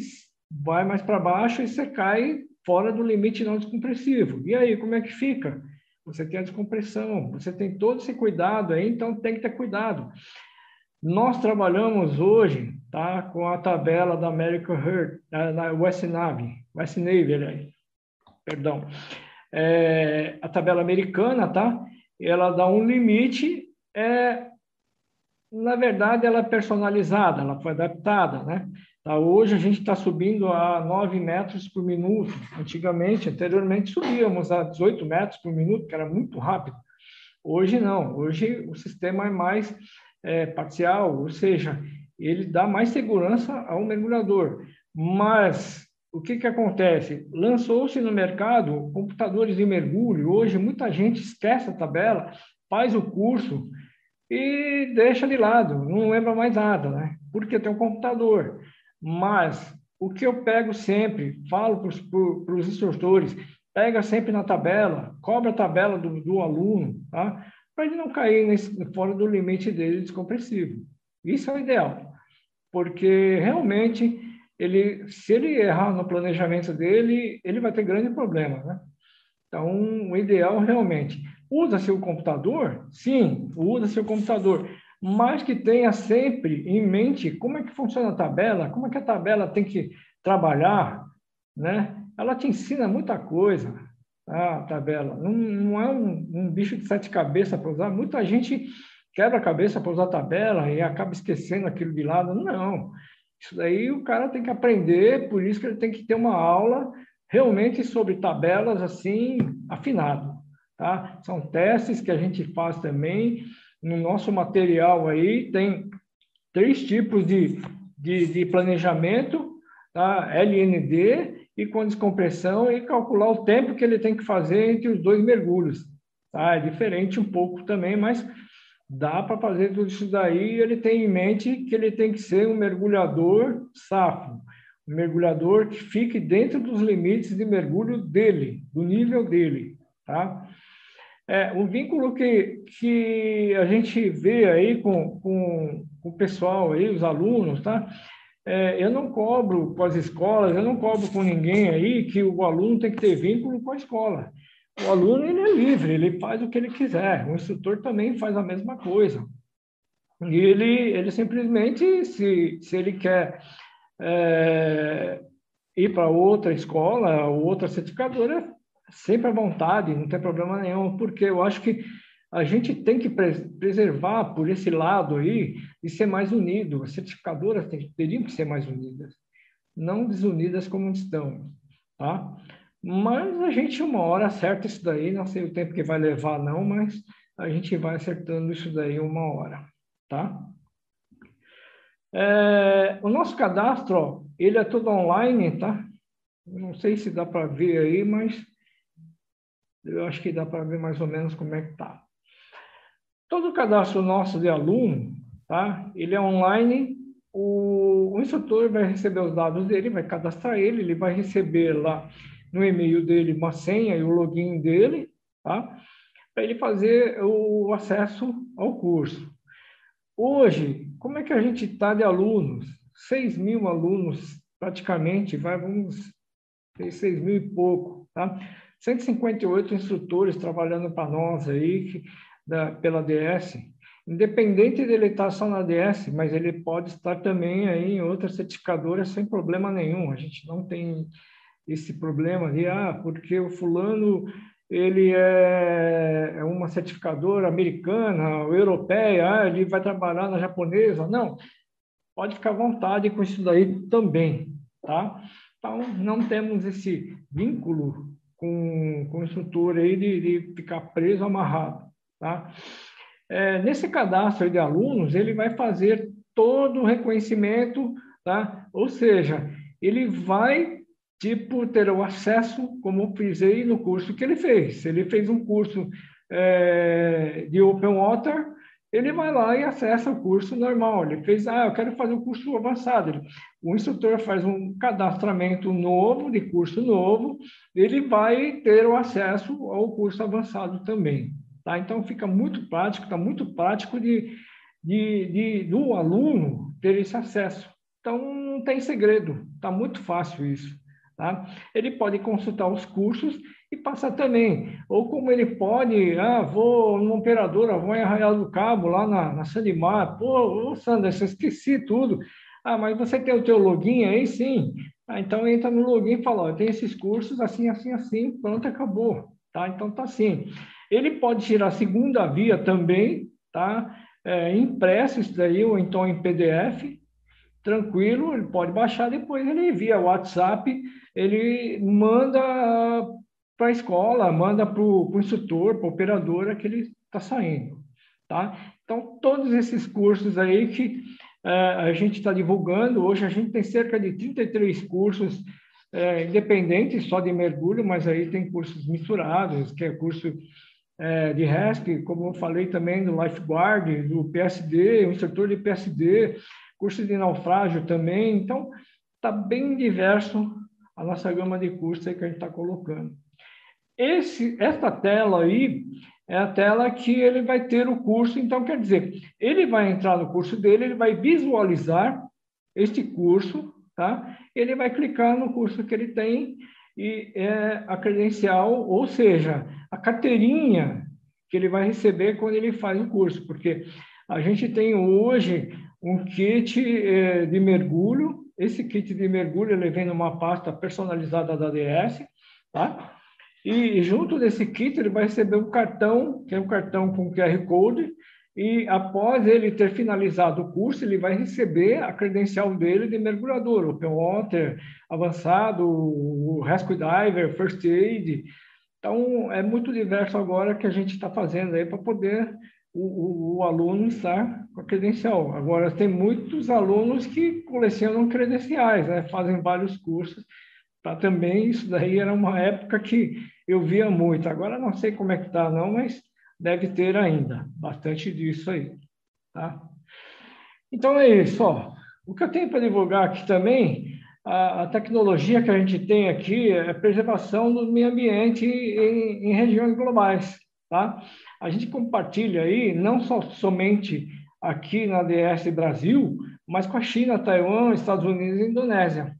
vai mais para baixo e você cai fora do limite não descompressivo. E aí, como é que fica? Você tem a descompressão, você tem todo esse cuidado aí, então tem que ter cuidado. Nós trabalhamos hoje tá, com a tabela da American Heart, da West Navy, West Navy, aí, perdão. É, a tabela americana, tá? Ela dá um limite é, na verdade, ela é personalizada, ela foi adaptada, né? Tá, hoje a gente está subindo a 9 metros por minuto. Antigamente, anteriormente, subíamos a 18 metros por minuto, que era muito rápido. Hoje não, hoje o sistema é mais é, parcial, ou seja, ele dá mais segurança ao mergulhador. Mas o que, que acontece? Lançou-se no mercado computadores de mergulho. Hoje muita gente esquece a tabela, faz o curso, e deixa de lado, não lembra mais nada, né? Porque tem um computador. Mas o que eu pego sempre, falo para os instrutores, pega sempre na tabela, cobra a tabela do, do aluno, tá? Para ele não cair nesse, fora do limite dele descompressivo. Isso é o ideal, porque realmente ele, se ele errar no planejamento dele, ele vai ter grande problema, né? Então, o ideal realmente Usa-se o computador? Sim, usa-se o computador, mas que tenha sempre em mente como é que funciona a tabela, como é que a tabela tem que trabalhar, né? Ela te ensina muita coisa, a tabela. Não, não é um, um bicho de sete cabeças para usar. Muita gente quebra a cabeça para usar a tabela e acaba esquecendo aquilo de lado. Não. Isso daí o cara tem que aprender, por isso que ele tem que ter uma aula realmente sobre tabelas assim, afinado. Tá? São testes que a gente faz também. No nosso material aí tem três tipos de, de, de planejamento, tá? LND e com descompressão e calcular o tempo que ele tem que fazer entre os dois mergulhos. Tá? É diferente um pouco também, mas dá para fazer tudo isso daí. Ele tem em mente que ele tem que ser um mergulhador safo, um mergulhador que fique dentro dos limites de mergulho dele, do nível dele, tá? É, um vínculo que, que a gente vê aí com, com, com o pessoal aí, os alunos, tá? É, eu não cobro com as escolas, eu não cobro com ninguém aí que o aluno tem que ter vínculo com a escola. O aluno ele é livre, ele faz o que ele quiser. O instrutor também faz a mesma coisa. E ele, ele simplesmente, se, se ele quer é, ir para outra escola, outra certificadora, sempre à vontade, não tem problema nenhum, porque eu acho que a gente tem que preservar por esse lado aí e ser mais unido. As certificadoras teriam que ser mais unidas, não desunidas como estão, tá? Mas a gente uma hora acerta isso daí, não sei o tempo que vai levar não, mas a gente vai acertando isso daí uma hora, tá? É, o nosso cadastro, ele é todo online, tá? Não sei se dá para ver aí, mas eu acho que dá para ver mais ou menos como é que tá. Todo o cadastro nosso de aluno, tá? Ele é online. O, o instrutor vai receber os dados dele, vai cadastrar ele, ele vai receber lá no e-mail dele uma senha e o login dele, tá? Para ele fazer o acesso ao curso. Hoje, como é que a gente está de alunos? 6 mil alunos, praticamente, vai, vamos, 6 mil e pouco, tá? 158 instrutores trabalhando para nós aí, que, da, pela DS, independente dele estar só na DS, mas ele pode estar também aí em outras certificadoras sem problema nenhum. A gente não tem esse problema de, ah, porque o fulano ele é, é uma certificadora americana, ou europeia, ah, ele vai trabalhar na japonesa. Não, pode ficar à vontade com isso daí também, tá? Então, não temos esse vínculo com, com o instrutor aí de, de ficar preso, amarrado, tá? É, nesse cadastro de alunos, ele vai fazer todo o reconhecimento, tá? Ou seja, ele vai tipo ter o acesso, como eu frisei no curso que ele fez. Ele fez um curso é, de Open Water, ele vai lá e acessa o curso normal. Ele fez, ah, eu quero fazer o um curso avançado. Ele, o instrutor faz um cadastramento novo, de curso novo, ele vai ter o acesso ao curso avançado também. Tá? Então, fica muito prático, está muito prático de, de, de, do aluno ter esse acesso. Então, não tem segredo, está muito fácil isso. Tá? Ele pode consultar os cursos e passar também. Ou como ele pode, ah, vou numa operadora, vou em Arraial do Cabo, lá na, na Sandimar. Pô, ô Sandra, eu esqueci tudo. Ah, mas você tem o teu login aí? Sim. Ah, então entra no login e fala, ó, tem esses cursos assim, assim, assim, pronto, acabou. Tá? Então tá assim. Ele pode tirar a segunda via também, tá? É, impresso isso daí, ou então em PDF, tranquilo, ele pode baixar, depois ele envia WhatsApp, ele manda para a escola, manda para o instrutor, para a operadora que ele está saindo, tá? Então, todos esses cursos aí que é, a gente está divulgando, hoje a gente tem cerca de 33 cursos é, independentes, só de mergulho, mas aí tem cursos misturados, que é curso é, de RESC, como eu falei também do Lifeguard, do PSD, o instrutor de PSD, curso de naufrágio também. Então, está bem diverso a nossa gama de cursos que a gente está colocando. Esse, esta tela aí é a tela que ele vai ter o curso. Então, quer dizer, ele vai entrar no curso dele, ele vai visualizar este curso, tá? Ele vai clicar no curso que ele tem e é a credencial, ou seja, a carteirinha que ele vai receber quando ele faz o curso, porque a gente tem hoje um kit eh, de mergulho. Esse kit de mergulho ele vem numa pasta personalizada da DS, tá? E junto desse kit ele vai receber um cartão, que é um cartão com QR Code, e após ele ter finalizado o curso, ele vai receber a credencial dele de mergulhador, Open Water, avançado, o Rescue Diver, First Aid. Então, é muito diverso agora que a gente está fazendo aí para poder o, o, o, aluno estar com a credencial. Agora, tem muitos alunos que colecionam credenciais, né? fazem vários cursos, para também, isso daí era uma época que eu via muito. Agora, não sei como é que está, não, mas deve ter ainda bastante disso aí. Tá? Então, é isso. Ó. O que eu tenho para divulgar aqui também, a, a, tecnologia que a gente tem aqui é a preservação do meio ambiente em, em regiões globais. Tá? A gente compartilha aí, não só somente aqui na DS Brasil, mas com a China, Taiwan, Estados Unidos e Indonésia.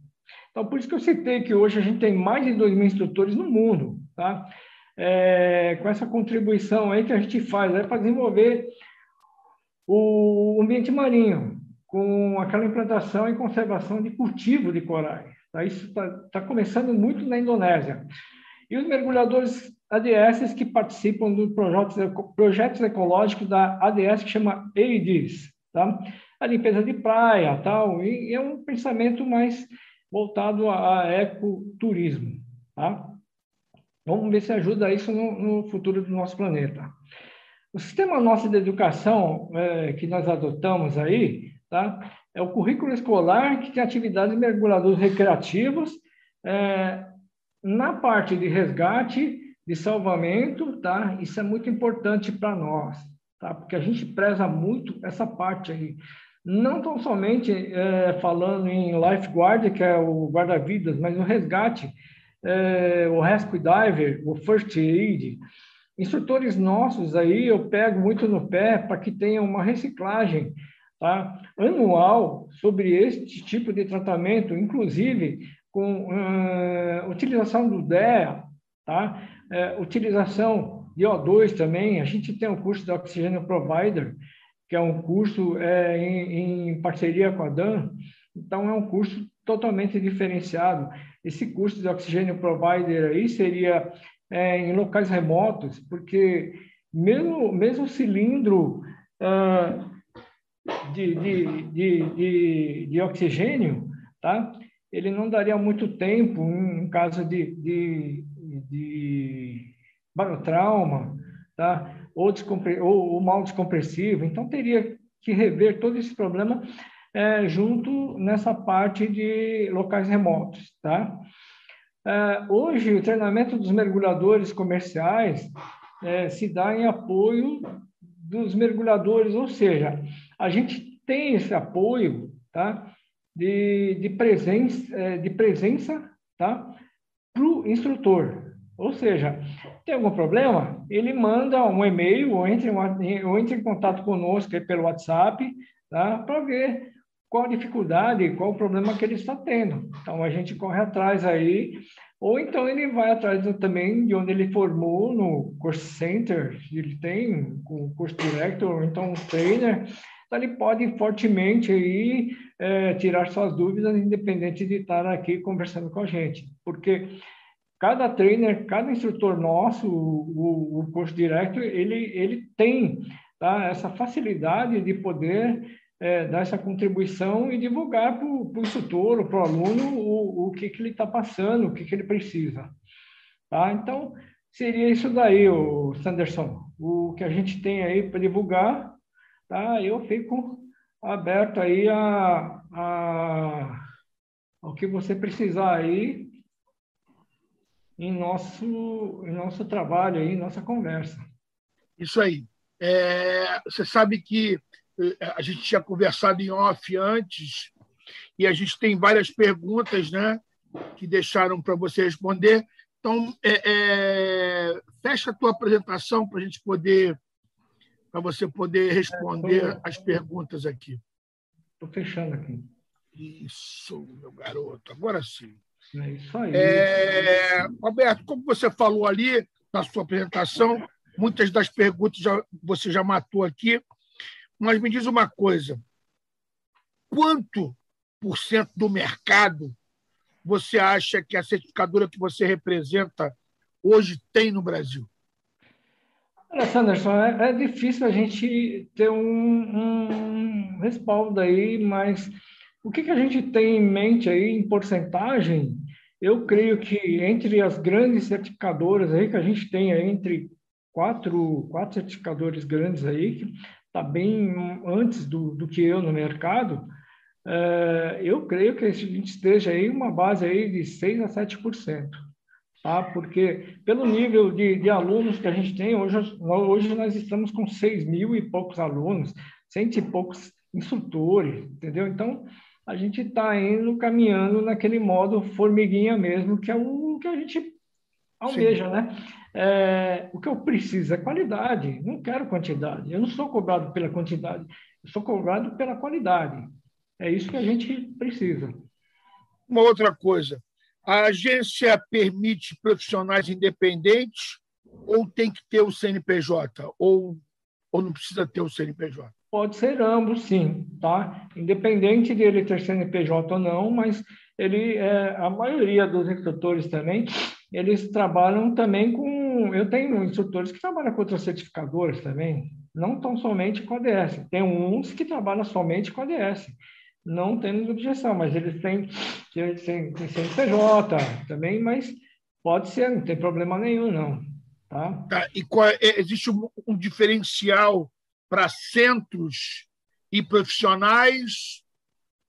Então, por isso que eu citei que hoje a gente tem mais de 2 mil instrutores no mundo, tá? É, com essa contribuição aí que a gente faz é para desenvolver o ambiente marinho, com aquela implantação e conservação de cultivo de corais. Tá? Isso está tá começando muito na Indonésia. e os mergulhadores ADS que participam do projetos, projetos ecológicos da ADS que chama AIDS, tá? A limpeza de praia, tal, e é um pensamento mais voltado a ecoturismo, tá? Vamos ver se ajuda isso no, no futuro do nosso planeta. O sistema nosso de educação é, que nós adotamos aí, tá? É o currículo escolar que tem atividades mergulhadores recreativos é, na parte de resgate, de salvamento, tá? Isso é muito importante para nós, tá? Porque a gente preza muito essa parte aí. Não tão somente é, falando em lifeguard, que é o guarda-vidas, mas o resgate, é, o rescue diver, o first aid. Instrutores nossos aí, eu pego muito no pé para que tenha uma reciclagem tá? anual sobre este tipo de tratamento, inclusive com uh, utilização do DEA, tá? Uh, utilização de O2 também. A gente tem um curso de Oxigênio Provider, que é um curso é, em, em, parceria com a DAN, então é um curso totalmente diferenciado. Esse curso de Oxigênio Provider aí seria é, em locais remotos, porque mesmo, mesmo cilindro de, de, de, de, de oxigênio, tá? ele não daria muito tempo em caso de, de, de barotrauma, tá? Ou, ou, ou, mal descompressivo. Então, teria que rever todo esse problema é, junto nessa parte de locais remotos. Tá? É, hoje, o treinamento dos mergulhadores comerciais é, se dá em apoio dos mergulhadores, ou seja, a gente tem esse apoio tá? de, de, presença, é, de presença tá? para o instrutor. Ou seja, tem algum problema? Ele manda um e-mail ou entra, em, ou em contato conosco pelo WhatsApp tá? para ver qual a dificuldade, qual o problema que ele está tendo. Então, a gente corre atrás aí, ou então ele vai atrás também de onde ele formou no Course Center, ele tem o Course Director, ou então um trainer, então, ele pode fortemente aí, é, tirar suas dúvidas, independente de estar aqui conversando com a gente. Porque cada trainer, cada instrutor nosso, o, o curso direto, ele, ele tem tá, essa facilidade de poder é, dar essa contribuição e divulgar para o instrutor, para o aluno, o, o que, que ele está passando, o que, que ele precisa. Tá? Então, seria isso daí, o Sanderson. O que a gente tem aí para divulgar tá? Eu fico aberto aí a, a ao que você precisar aí em nosso em nosso trabalho aí, nossa conversa. Isso aí. É, você sabe que é, a gente tinha conversado em off antes e a gente tem várias perguntas, né, que deixaram para você responder. Então, é, é, fecha a tua apresentação para a gente poder para você poder responder é, tô... as perguntas aqui. Estou fechando aqui. Isso, meu garoto, agora sim. É isso aí. É... Roberto, como você falou ali na sua apresentação, muitas das perguntas já, você já matou aqui, mas me diz uma coisa: quanto por cento do mercado você acha que a certificadora que você representa hoje tem no Brasil? Olha, Sanderson, é, é, difícil a gente ter um, um, respaldo aí, mas o que, que a gente tem em mente aí em porcentagem? Eu creio que entre as grandes certificadoras aí que a gente tem aí, entre quatro, quatro certificadores grandes aí, que está bem antes do, do que eu no mercado, é, eu creio que a gente esteja aí uma base aí de 6 a 7% tá? porque pelo nível de, de alunos que a gente tem, hoje, hoje nós estamos com 6 mil e poucos alunos, cento e poucos instrutores, entendeu? Então, a gente está indo caminhando naquele modo formiguinha mesmo, que é o que a gente almeja, Sim. né? É, o que eu preciso é qualidade, não quero quantidade. Eu não sou cobrado pela quantidade, eu sou cobrado pela qualidade. É isso que a gente precisa. Uma outra coisa, a agência permite profissionais independentes ou tem que ter o CNPJ? Ou, ou não precisa ter o CNPJ? Pode ser ambos, sim, tá? Independente de ele ter CNPJ ou não, mas ele, é, a maioria dos instrutores também, eles trabalham também com. Eu tenho instrutores que trabalham com outros certificadores também, não tão somente com a ADS. Tem uns que trabalham somente com a ADS. Não temos objeção, mas eles têm, eles têm, têm CNPJ também, mas pode ser, não tem problema nenhum, não. Tá? tá e qual, é, existe um, um diferencial para centros e profissionais?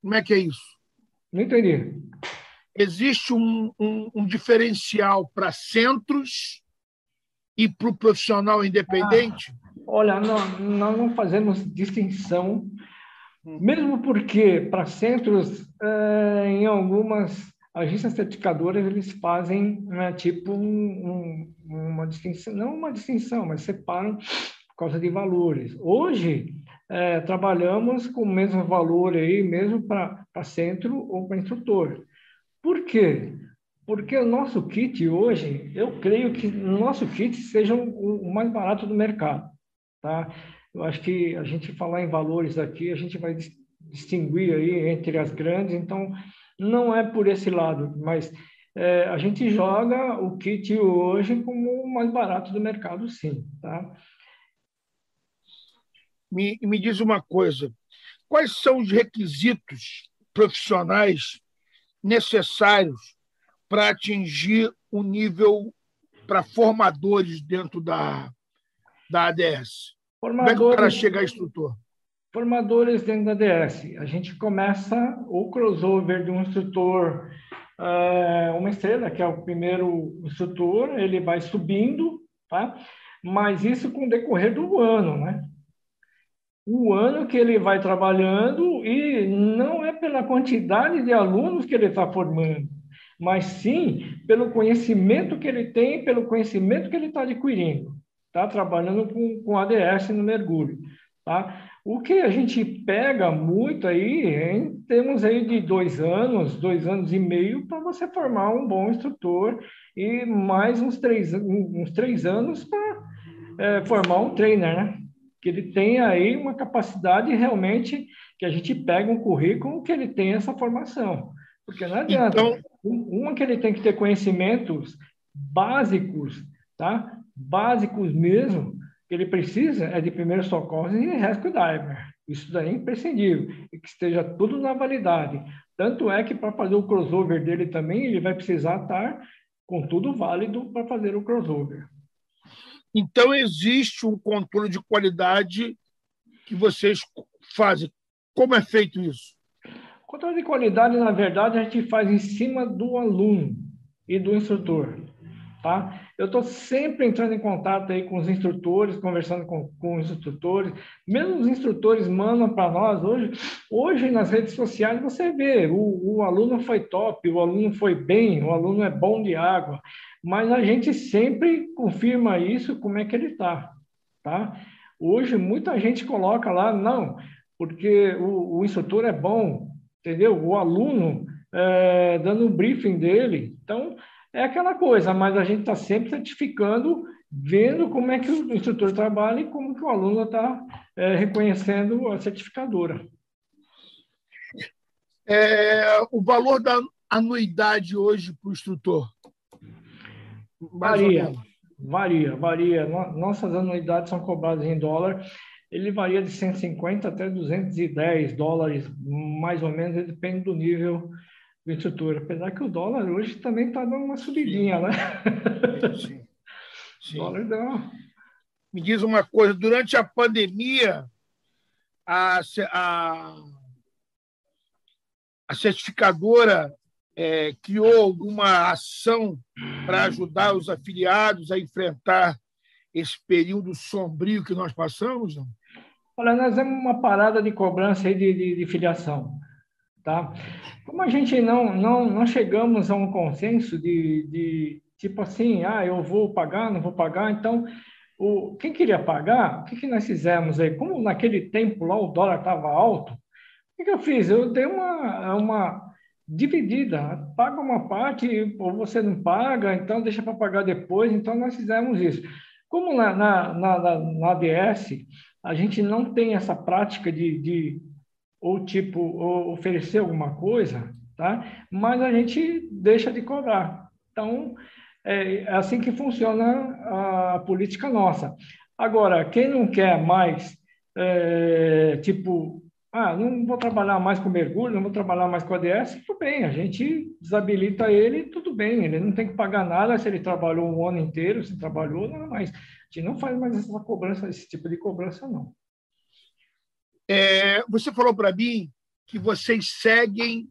Como é que é isso? Não entendi. Existe um, um, um diferencial para centros e para o profissional independente? Ah, olha, nós, nós não fazemos distinção, hum. mesmo porque para centros, é, em algumas agências certificadoras, eles fazem né, tipo um, uma distinção, não uma distinção, mas separam causa de valores. Hoje, é, trabalhamos com o mesmo valor aí, mesmo para centro ou para instrutor. Por quê? Porque o nosso kit hoje, eu creio que o nosso kit seja o, o mais barato do mercado, tá? Eu acho que a gente falar em valores aqui, a gente vai distinguir aí entre as grandes, então não é por esse lado, mas é, a gente joga o kit hoje como o mais barato do mercado, sim, tá? Me, me diz uma coisa, quais são os requisitos profissionais necessários para atingir o nível para formadores dentro da, da ADS? Formadores, Como é que o cara chega a instrutor? Formadores dentro da ADS. A gente começa o crossover de um instrutor, uh, uma estrela, que é o primeiro instrutor, ele vai subindo, tá? mas isso com o decorrer do ano, né? O ano que ele vai trabalhando e não é pela quantidade de alunos que ele está formando, mas sim pelo conhecimento que ele tem, pelo conhecimento que ele está adquirindo, tá? Trabalhando com, com ADS no mergulho, tá? O que a gente pega muito aí, hein? temos aí de dois anos, dois anos e meio para você formar um bom instrutor e mais uns três, uns três anos para é, formar um trainer, né? Que ele tenha aí uma capacidade realmente que a gente pega um currículo que ele tenha essa formação. Porque não adianta. Então... Uma que ele tem que ter conhecimentos básicos, tá? Básicos mesmo, que ele precisa é de primeiros socorros e rescue diver. Isso daí é imprescindível. E que esteja tudo na validade. Tanto é que para fazer o crossover dele também, ele vai precisar estar com tudo válido para fazer o crossover. Então, existe um controle de qualidade que vocês fazem. Como é feito isso? O controle de qualidade, na verdade, a gente faz em cima do aluno e do instrutor. Tá? Eu estou sempre entrando em contato aí com os instrutores, conversando com, com os instrutores. Mesmo os instrutores mandam para nós hoje. Hoje, nas redes sociais, você vê: o, o aluno foi top, o aluno foi bem, o aluno é bom de água mas a gente sempre confirma isso, como é que ele está, tá? Hoje, muita gente coloca lá, não, porque o, o instrutor é bom, entendeu? O aluno é, dando o briefing dele. Então, é aquela coisa, mas a gente está sempre certificando, vendo como é que o instrutor trabalha e como que o aluno está é, reconhecendo a certificadora. É, o valor da anuidade hoje para o instrutor? Varia, varia, varia. Nossas anuidades são cobradas em dólar. Ele varia de 150 até 210 dólares, mais ou menos, depende do nível do instrutor. Apesar que o dólar hoje também está dando uma subidinha, né? Sim. Sim. O dólar deu Me diz uma coisa, durante a pandemia, a, a, a certificadora é, criou alguma ação para ajudar os afiliados a enfrentar esse período sombrio que nós passamos? Não? Olha, nós temos uma parada de cobrança aí de, de, de filiação. Tá? Como a gente não, não, não chegamos a um consenso de, de tipo assim, ah, eu vou pagar, não vou pagar, então o, quem queria pagar, o que, que nós fizemos aí? Como naquele tempo lá o dólar estava alto, o que, que eu fiz? Eu dei uma, uma dividida. Paga uma parte ou você não paga, então deixa para pagar depois. Então, nós fizemos isso. Como na, na, na, na ADS, a gente não tem essa prática de, de ou tipo, ou oferecer alguma coisa, tá? mas a gente deixa de cobrar. Então, é, é assim que funciona a política nossa. Agora, quem não quer mais, é, tipo, ah, não vou trabalhar mais com mergulho, não vou trabalhar mais com ADS, tudo bem, a gente desabilita ele, tudo bem, ele não tem que pagar nada se ele trabalhou um ano inteiro, se trabalhou, não, mas a gente não faz mais essa cobrança, esse tipo de cobrança, não. É, você falou para mim que vocês seguem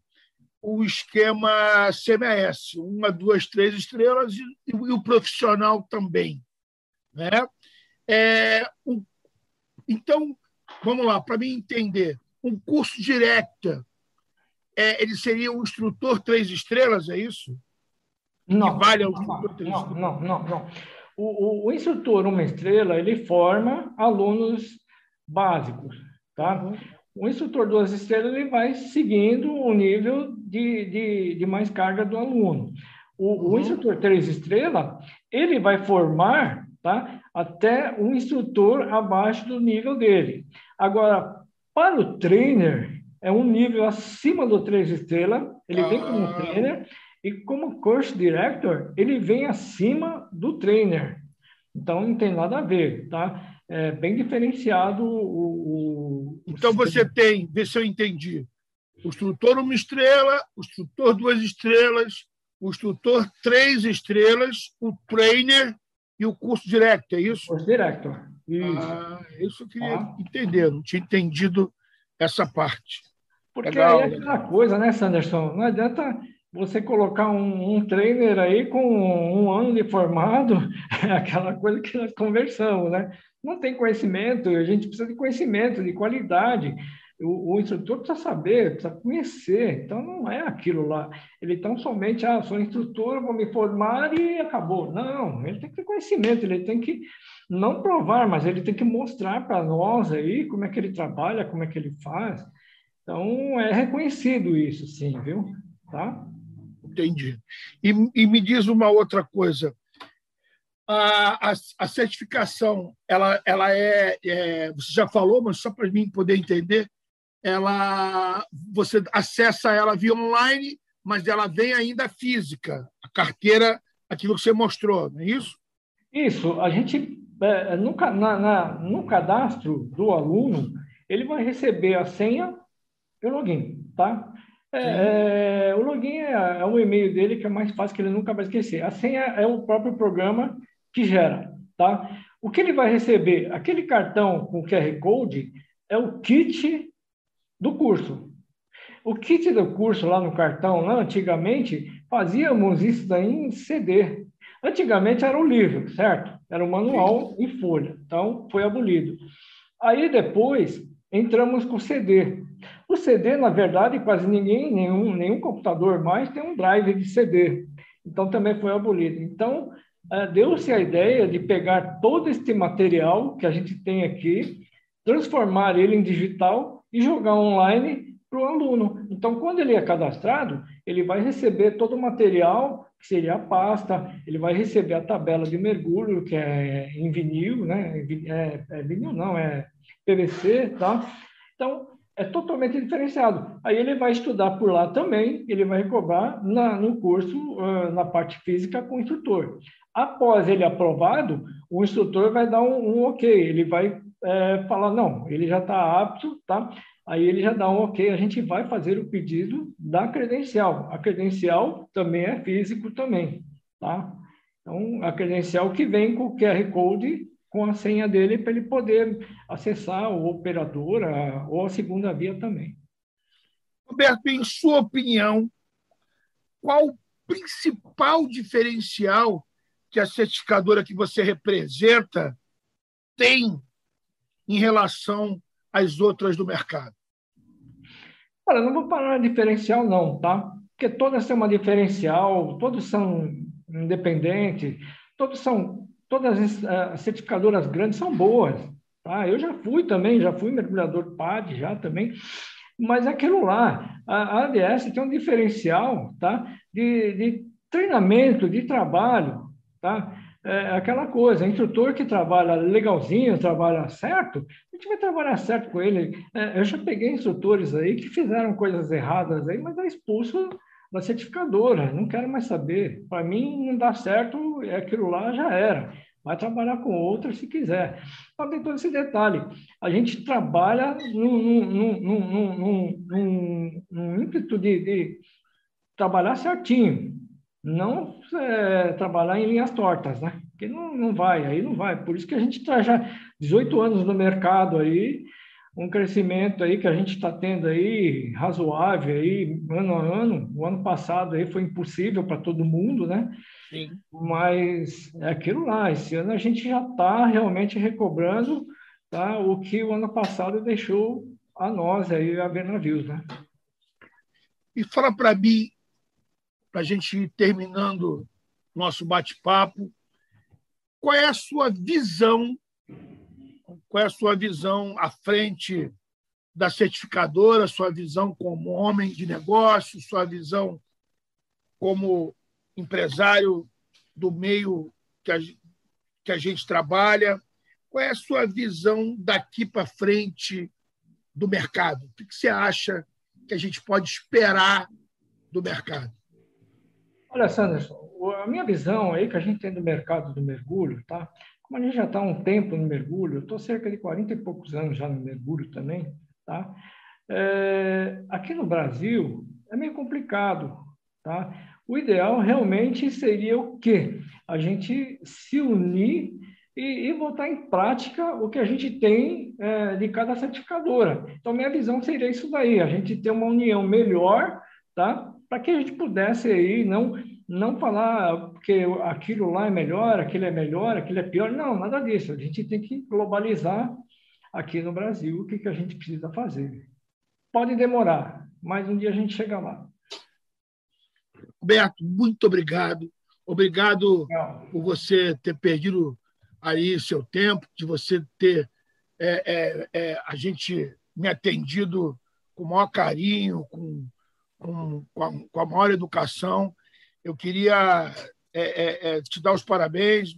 o esquema CMS, uma, duas, três estrelas e, e o profissional também. Né? É, então, vamos lá, para mim entender, um curso direto, é, ele seria um instrutor três estrelas, é isso? Não, vale não, não, não, não, não. O, o, o, instrutor uma estrela, ele forma alunos básicos, tá? O instrutor duas estrelas, ele vai seguindo o nível de, de, de mais carga do aluno. O, uhum. o instrutor três estrelas, ele vai formar, tá? Até um instrutor abaixo do nível dele. Agora, para o trainer, é um nível acima do três estrelas, ele vem como ah. trainer, e como course director, ele vem acima do trainer. Então, não tem nada a ver, tá? É bem diferenciado o... o então, você tem, vê se eu entendi, o instrutor uma estrela, o instrutor duas estrelas, o instrutor três estrelas, o trainer e o curso director, é isso? Curso director. Isso. Ah, isso eu queria ah. entender, não tinha entendido essa parte. Porque Legal. aí é aquela coisa, né, Sanderson? Não adianta você colocar um, um trainer aí com um ano de formado, é aquela coisa que nós conversamos, né? Não tem conhecimento, a gente precisa de conhecimento, de qualidade. O, o, instrutor precisa saber, precisa conhecer. Então, não é aquilo lá. Ele tão somente, ah, sou instrutor, vou me formar e acabou. Não, ele tem que ter conhecimento, ele tem que não provar, mas ele tem que mostrar para nós aí como é que ele trabalha, como é que ele faz. Então, é reconhecido isso, sim, viu? Tá? Entendi. E, e me diz uma outra coisa. A, a, a certificação, ela, ela é, é, Você já falou, mas só para mim poder entender, ela você acessa ela via online, mas ela vem ainda física, a carteira, aquilo que você mostrou, não é isso? Isso. A gente no, na, na, no cadastro do aluno, ele vai receber a senha e o login, tá? É, é, o login é, é, o e-mail dele, que é mais fácil, que ele nunca vai esquecer. A senha é o próprio programa que gera, tá? O que ele vai receber? Aquele cartão com QR Code é o kit do curso. O kit do curso lá no cartão, lá antigamente, fazíamos isso daí em CD. Antigamente era um livro, certo? Era um manual em folha. Então, foi abolido. Aí, depois, entramos com o CD. O CD, na verdade, quase ninguém, nenhum, nenhum computador mais tem um drive de CD. Então, também foi abolido. Então, é, deu-se a ideia de pegar todo este material que a gente tem aqui, transformar ele em digital e jogar online para o aluno. Então, quando ele é cadastrado, ele vai receber todo o material que seria a pasta, ele vai receber a tabela de mergulho, que é em vinil, né? É, é vinil não, é PVC, tá? Então, é totalmente diferenciado. Aí ele vai estudar por lá também, ele vai cobrar na, no curso, na parte física, com o instrutor. Após ele aprovado, o instrutor vai dar um, um ok, ele vai é, falar, não, ele já está apto, tá? Aí ele já dá um ok, a gente vai fazer o pedido da credencial. A credencial também é físico também, tá? Então, a credencial que vem com o QR Code com a senha dele para ele poder acessar o operador ou a segunda via também. Roberto, em sua opinião, qual o principal diferencial que a certificadora que você representa tem em relação às outras do mercado? Olha, não vou parar diferencial, não, tá? Porque todas têm uma diferencial, todos são independentes, todos são, todas as uh, certificadoras grandes são boas, tá? Eu já fui também, já fui mergulhador PAD, já também, mas aquilo lá, a, a ADS tem um diferencial, tá? De, de treinamento, de trabalho, tá? É aquela coisa, instrutor que trabalha legalzinho, trabalha certo, a gente vai trabalhar certo com ele. É, eu já peguei instrutores aí que fizeram coisas erradas aí, mas é expulso da certificadora, não quero mais saber. Para mim, não dá certo, é aquilo lá já era. Vai trabalhar com outra se quiser. Então, tem todo esse detalhe. A gente trabalha num, num, num, num, num ímpeto de, de, trabalhar certinho, não é, trabalhar em linhas tortas, né? Porque não, não vai, aí não vai. Por isso que a gente está já 18 anos no mercado aí, um crescimento aí que a gente está tendo aí razoável aí ano a ano. O ano passado aí foi impossível para todo mundo, né? Sim. Mas é aquilo lá. Esse ano a gente já está realmente recobrando tá, o que o ano passado deixou a nós aí a ver navios, né? E fala para mim, para a gente ir terminando nosso bate-papo, qual é a sua visão qual é a sua visão à frente da certificadora, sua visão como homem de negócio, sua visão como empresário do meio que a, que a gente trabalha. Qual é a sua visão daqui para frente do mercado? O que você acha que a gente pode esperar do mercado? Olha, Sanderson, a minha visão aí que a gente tem do mercado do mergulho, tá? Como a gente já está há um tempo no mergulho, eu estou cerca de 40 e poucos anos já no mergulho também, tá? É, aqui no Brasil é meio complicado, tá? O ideal realmente seria o quê? A gente se unir e, e botar em prática o que a gente tem é, de cada certificadora. Então, minha visão seria isso daí, a gente ter uma união melhor, tá? Para que a gente pudesse aí não não falar que aquilo lá é melhor, aquilo é melhor, aquilo é pior. Não, nada disso. A gente tem que globalizar aqui no Brasil o que, que a gente precisa fazer. Pode demorar, mas um dia a gente chega lá. Roberto, muito obrigado. Obrigado Não. por você ter perdido aí seu tempo, de você ter é, é, é, a gente me atendido com o maior carinho, com, com, com, a, com a maior educação eu queria é, é, é, te dar os parabéns,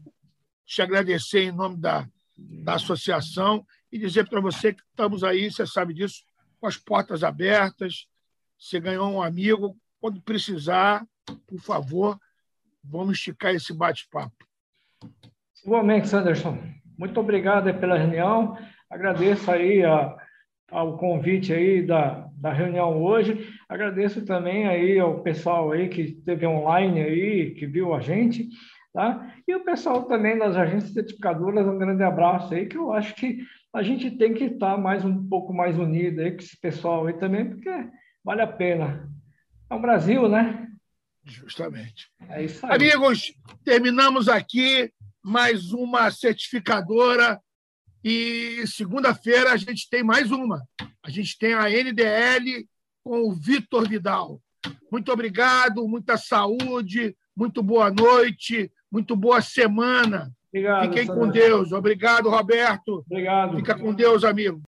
te agradecer em nome da, da associação e dizer para você que estamos aí, você sabe disso, com as portas abertas. Você ganhou um amigo. Quando precisar, por favor, vamos esticar esse bate-papo. Igualmente, Sanderson. Muito obrigado pela reunião. Agradeço aí a, ao convite aí da, da reunião hoje. Agradeço também aí ao pessoal aí que esteve online aí, que viu a gente, tá? E o pessoal também das agências certificadoras, um grande abraço aí, que eu acho que a gente tem que estar mais um pouco mais unido aí com esse pessoal aí também, porque vale a pena. É o Brasil, né? Justamente. É isso aí. Amigos, terminamos aqui mais uma certificadora e segunda-feira a gente tem mais uma. A gente tem a NDL com o Vitor Vidal. Muito obrigado, muita saúde, muito boa noite, muito boa semana. Obrigado, Fiquem com Deus. Obrigado, Roberto. Obrigado. Fica com Deus, amigo.